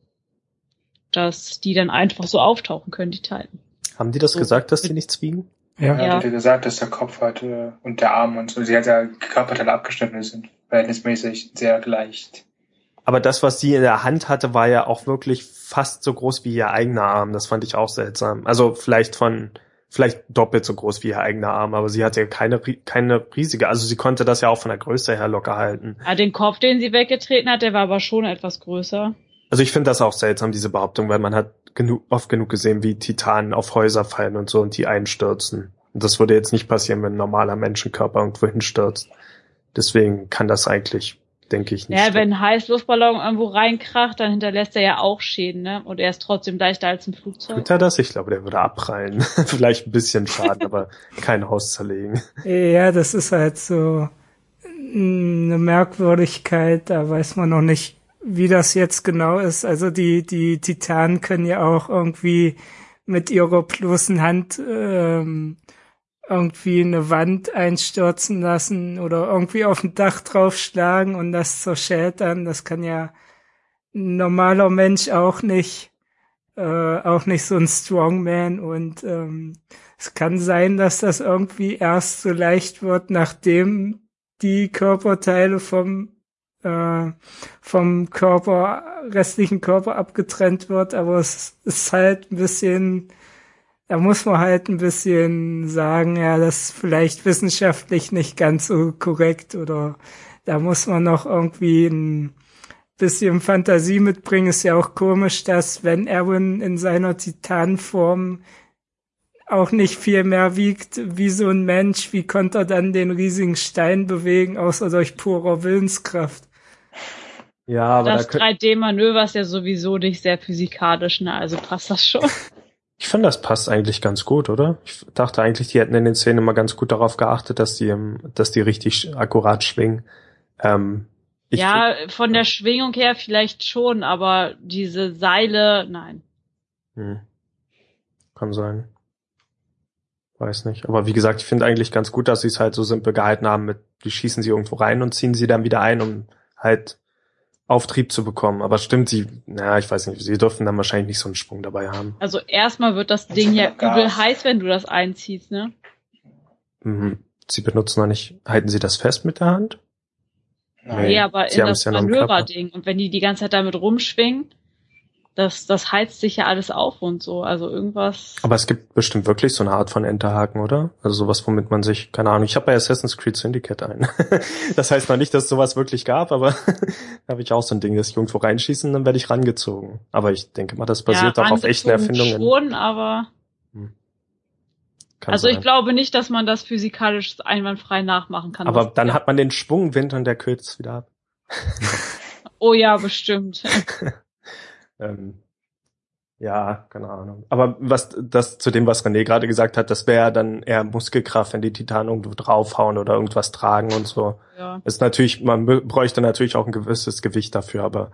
[SPEAKER 4] dass die dann einfach so auftauchen können, die Titan.
[SPEAKER 5] Haben die das so. gesagt, dass die nichts wiegen?
[SPEAKER 6] Ja. ja. Hat gesagt, dass der Kopf halt äh, und der Arm und so, sie hat ja Körperteile abgeschnitten sind, verhältnismäßig sehr leicht.
[SPEAKER 5] Aber das, was sie in der Hand hatte, war ja auch wirklich fast so groß wie ihr eigener Arm. Das fand ich auch seltsam. Also vielleicht von vielleicht doppelt so groß wie ihr eigener Arm, aber sie hatte keine, keine riesige, also sie konnte das ja auch von der Größe her locker halten.
[SPEAKER 4] Ja, den Kopf, den sie weggetreten hat, der war aber schon etwas größer.
[SPEAKER 5] Also ich finde das auch seltsam, diese Behauptung, weil man hat genug, oft genug gesehen, wie Titanen auf Häuser fallen und so und die einstürzen. Und das würde jetzt nicht passieren, wenn ein normaler Menschenkörper irgendwo hinstürzt. Deswegen kann das eigentlich denke ich nicht.
[SPEAKER 4] Ja, wenn ein Heißluftballon irgendwo reinkracht, dann hinterlässt er ja auch Schäden, ne? Und er ist trotzdem leichter als ein Flugzeug.
[SPEAKER 5] Tut er das? Ich glaube, der würde abprallen. Vielleicht ein bisschen Schaden, aber kein Haus zerlegen.
[SPEAKER 3] Ja, das ist halt so eine Merkwürdigkeit, da weiß man noch nicht, wie das jetzt genau ist. Also die, die Titanen können ja auch irgendwie mit ihrer bloßen Hand ähm, irgendwie eine Wand einstürzen lassen oder irgendwie auf ein Dach draufschlagen und das zerscheltern. Das kann ja ein normaler Mensch auch nicht, äh, auch nicht so ein Strongman und ähm, es kann sein, dass das irgendwie erst so leicht wird, nachdem die Körperteile vom äh, vom Körper, restlichen Körper abgetrennt wird, aber es ist halt ein bisschen da muss man halt ein bisschen sagen, ja, das ist vielleicht wissenschaftlich nicht ganz so korrekt oder da muss man noch irgendwie ein bisschen Fantasie mitbringen. Ist ja auch komisch, dass wenn Erwin in seiner Titanform auch nicht viel mehr wiegt wie so ein Mensch, wie konnte er dann den riesigen Stein bewegen, außer durch purer Willenskraft?
[SPEAKER 4] Ja, aber das da 3D-Manöver ist ja sowieso nicht sehr physikalisch, ne? Also passt das schon.
[SPEAKER 5] Ich finde, das passt eigentlich ganz gut, oder? Ich dachte eigentlich, die hätten in den Szenen immer ganz gut darauf geachtet, dass die, dass die richtig akkurat schwingen. Ähm,
[SPEAKER 4] ja, von der Schwingung her vielleicht schon, aber diese Seile, nein. Hm.
[SPEAKER 5] Kann sein. Weiß nicht. Aber wie gesagt, ich finde eigentlich ganz gut, dass sie es halt so simpel gehalten haben mit, die schießen sie irgendwo rein und ziehen sie dann wieder ein, um halt Auftrieb zu bekommen. Aber stimmt, sie, naja, ich weiß nicht, sie dürfen dann wahrscheinlich nicht so einen Sprung dabei haben.
[SPEAKER 4] Also erstmal wird das Ding ja übel heiß, wenn du das einziehst, ne?
[SPEAKER 5] Mhm. Sie benutzen noch nicht, halten sie das fest mit der Hand?
[SPEAKER 4] Nein, nee, aber sie in das ja Manöverding. Und wenn die die ganze Zeit damit rumschwingen. Das, das heizt sich ja alles auf und so. Also irgendwas.
[SPEAKER 5] Aber es gibt bestimmt wirklich so eine Art von Enterhaken, oder? Also sowas, womit man sich, keine Ahnung, ich habe bei Assassin's Creed Syndicate einen. das heißt noch nicht, dass es sowas wirklich gab, aber da habe ich auch so ein Ding, dass ich irgendwo reinschieße und dann werde ich rangezogen. Aber ich denke mal, das basiert ja, auch auf echten Erfindungen.
[SPEAKER 4] Schon, aber. Hm. also sein. ich glaube nicht, dass man das physikalisch einwandfrei nachmachen kann.
[SPEAKER 5] Aber dann hat man den Schwungwind und der kürzt wieder ab.
[SPEAKER 4] oh ja, bestimmt.
[SPEAKER 5] Ähm, ja, keine Ahnung. Aber was das zu dem, was René gerade gesagt hat, das wäre dann eher Muskelkraft, wenn die Titanen irgendwo draufhauen oder irgendwas tragen und so. Ja. Ist natürlich, man bräuchte natürlich auch ein gewisses Gewicht dafür, aber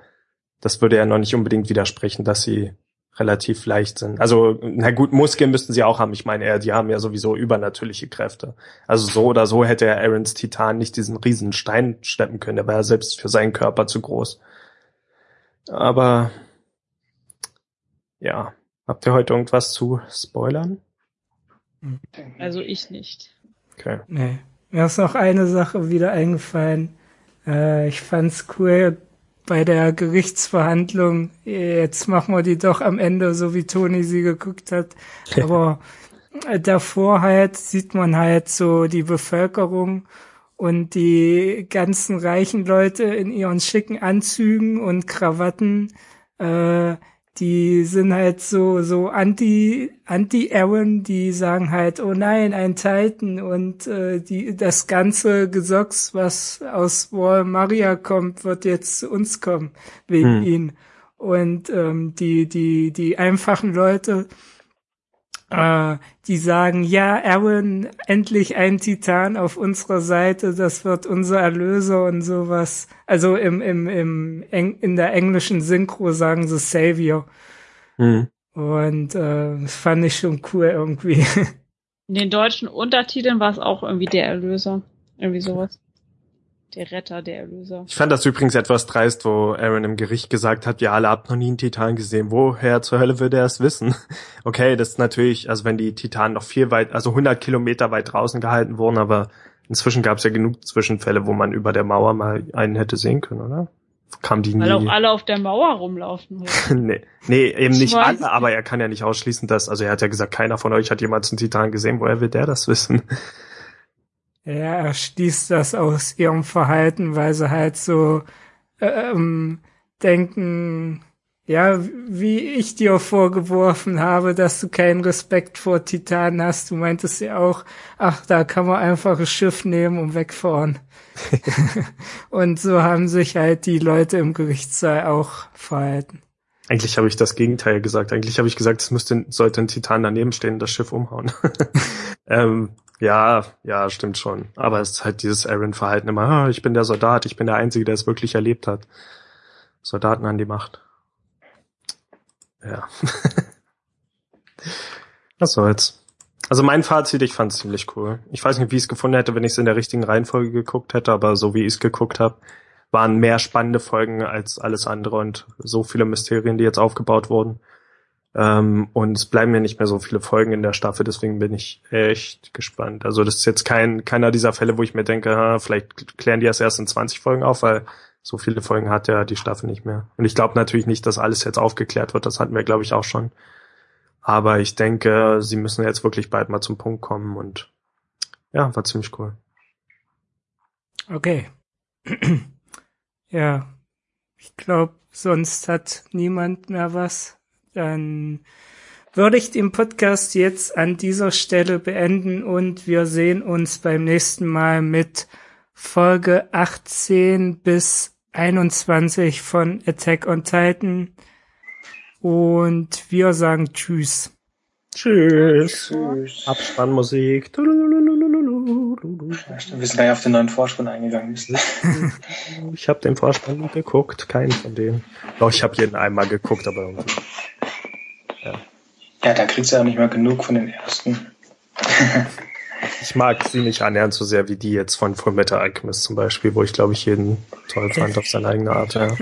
[SPEAKER 5] das würde ja noch nicht unbedingt widersprechen, dass sie relativ leicht sind. Also, na gut, Muskeln müssten sie auch haben. Ich meine, die haben ja sowieso übernatürliche Kräfte. Also so oder so hätte er Aarons Titan nicht diesen riesen Stein schleppen können. Der war ja selbst für seinen Körper zu groß. Aber ja. Habt ihr heute irgendwas zu spoilern?
[SPEAKER 4] Also ich nicht.
[SPEAKER 3] Okay. Nee. Mir ist noch eine Sache wieder eingefallen. Äh, ich fand's cool bei der Gerichtsverhandlung. Jetzt machen wir die doch am Ende, so wie Toni sie geguckt hat. Aber davor halt sieht man halt so die Bevölkerung und die ganzen reichen Leute in ihren schicken Anzügen und Krawatten, äh, die sind halt so so anti anti Aaron, die sagen halt oh nein ein Titan und äh, die das ganze Gesocks was aus Wall Maria kommt wird jetzt zu uns kommen wegen hm. ihn und ähm, die die die einfachen Leute äh, die sagen, ja, Aaron, endlich ein Titan auf unserer Seite, das wird unser Erlöser und sowas. Also im, im, im, in der englischen Synchro sagen sie Savior. Mhm. Und äh, das fand ich schon cool irgendwie.
[SPEAKER 4] In den deutschen Untertiteln war es auch irgendwie der Erlöser. Irgendwie sowas. Der Retter, der Erlöser.
[SPEAKER 5] Ich fand das übrigens etwas dreist, wo Aaron im Gericht gesagt hat, ja, alle habt noch nie einen Titan gesehen. Woher zur Hölle würde er es wissen? Okay, das ist natürlich, also wenn die Titanen noch viel weit, also 100 Kilometer weit draußen gehalten wurden, aber inzwischen gab es ja genug Zwischenfälle, wo man über der Mauer mal einen hätte sehen können, oder? Kam die
[SPEAKER 4] Weil
[SPEAKER 5] nie.
[SPEAKER 4] auch alle auf der Mauer rumlaufen.
[SPEAKER 5] nee, nee, eben nicht alle, aber er kann ja nicht ausschließen, dass, also er hat ja gesagt, keiner von euch hat jemals einen Titan gesehen, woher will der das wissen?
[SPEAKER 3] Ja, er schließt das aus ihrem Verhalten, weil sie halt so ähm, denken, ja, wie ich dir vorgeworfen habe, dass du keinen Respekt vor Titanen hast. Du meintest ja auch, ach, da kann man einfach ein Schiff nehmen und wegfahren. und so haben sich halt die Leute im Gerichtssaal auch verhalten.
[SPEAKER 5] Eigentlich habe ich das Gegenteil gesagt. Eigentlich habe ich gesagt, es müsste, sollte ein Titan daneben stehen und das Schiff umhauen. ähm, ja, ja, stimmt schon. Aber es ist halt dieses Aaron-Verhalten immer, ah, ich bin der Soldat, ich bin der Einzige, der es wirklich erlebt hat. Soldaten an die Macht. Ja. Was soll's. Also mein Fazit, ich fand es ziemlich cool. Ich weiß nicht, wie ich es gefunden hätte, wenn ich es in der richtigen Reihenfolge geguckt hätte, aber so wie ich es geguckt habe, waren mehr spannende Folgen als alles andere und so viele Mysterien, die jetzt aufgebaut wurden. Ähm, und es bleiben ja nicht mehr so viele Folgen in der Staffel, deswegen bin ich echt gespannt. Also das ist jetzt kein keiner dieser Fälle, wo ich mir denke, ha, vielleicht klären die das erst in 20 Folgen auf, weil so viele Folgen hat ja die Staffel nicht mehr. Und ich glaube natürlich nicht, dass alles jetzt aufgeklärt wird. Das hatten wir, glaube ich, auch schon. Aber ich denke, sie müssen jetzt wirklich bald mal zum Punkt kommen und ja, war ziemlich cool.
[SPEAKER 3] Okay. ja, ich glaube, sonst hat niemand mehr was dann würde ich den Podcast jetzt an dieser Stelle beenden und wir sehen uns beim nächsten Mal mit Folge 18 bis 21 von Attack on Titan. Und wir sagen Tschüss.
[SPEAKER 5] Tschüss. Tschüss. Abspannmusik.
[SPEAKER 6] Wir sind gleich auf den neuen Vorspann eingegangen.
[SPEAKER 5] ich habe den Vorspann geguckt, keinen von denen. Doch, ich habe jeden einmal geguckt, aber irgendwie.
[SPEAKER 6] Ja. ja, da kriegst du ja nicht mal genug von den ersten.
[SPEAKER 5] ich mag sie nicht annähernd so sehr wie die jetzt von Fullmetal Alchemist zum Beispiel, wo ich glaube ich jeden toll fand auf seine eigene Art, ja.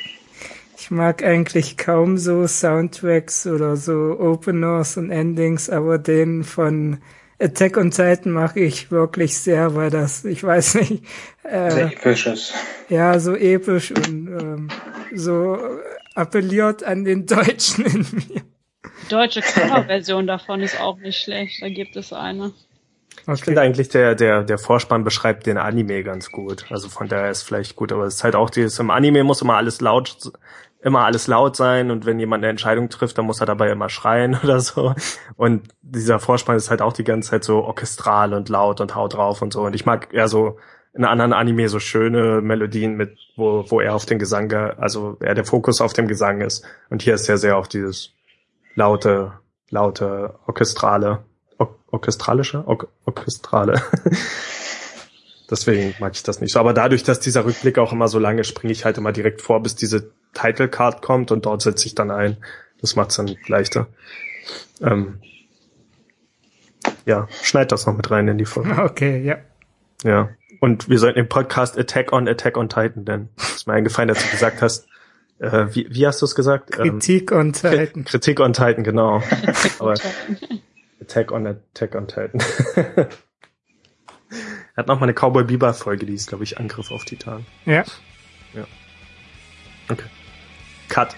[SPEAKER 3] Ich mag eigentlich kaum so Soundtracks oder so Openers und Endings, aber den von Attack on Titan mache ich wirklich sehr, weil das, ich weiß nicht,
[SPEAKER 6] äh, sehr episch ist.
[SPEAKER 3] Ja, so episch und ähm, so appelliert an den Deutschen in mir.
[SPEAKER 4] Die deutsche Coverversion davon ist auch nicht schlecht. Da gibt es eine.
[SPEAKER 5] Okay. Ich finde eigentlich, der, der, der Vorspann beschreibt den Anime ganz gut. Also von daher ist vielleicht gut, aber es ist halt auch dieses, im Anime muss immer alles laut, immer alles laut sein und wenn jemand eine Entscheidung trifft, dann muss er dabei immer schreien oder so. Und dieser Vorspann ist halt auch die ganze Zeit so orchestral und laut und haut drauf und so. Und ich mag eher so in anderen Anime so schöne Melodien mit, wo, wo er auf den Gesang, also er der Fokus auf dem Gesang ist. Und hier ist er sehr auf dieses laute, laute, orchestrale, or orchestralische, or orchestrale. Deswegen mag ich das nicht so. Aber dadurch, dass dieser Rückblick auch immer so lange, springe ich halt immer direkt vor, bis diese Title Card kommt und dort setze ich dann ein. Das macht's dann leichter. Ähm, ja, schneid das noch mit rein in die Folge.
[SPEAKER 3] Okay, ja.
[SPEAKER 5] Ja. Und wir sollten den Podcast Attack on Attack on Titan nennen. Das ist mir eingefallen, dass du gesagt hast, äh, wie, wie hast du es gesagt?
[SPEAKER 3] Kritik ähm, on Titan.
[SPEAKER 5] Kritik on Titan, genau. Aber Attack on Attack on Titan. er hat noch mal eine Cowboy Bieber Folge, die ist glaube ich Angriff auf Titan.
[SPEAKER 3] Ja.
[SPEAKER 5] Ja. Okay. Cut.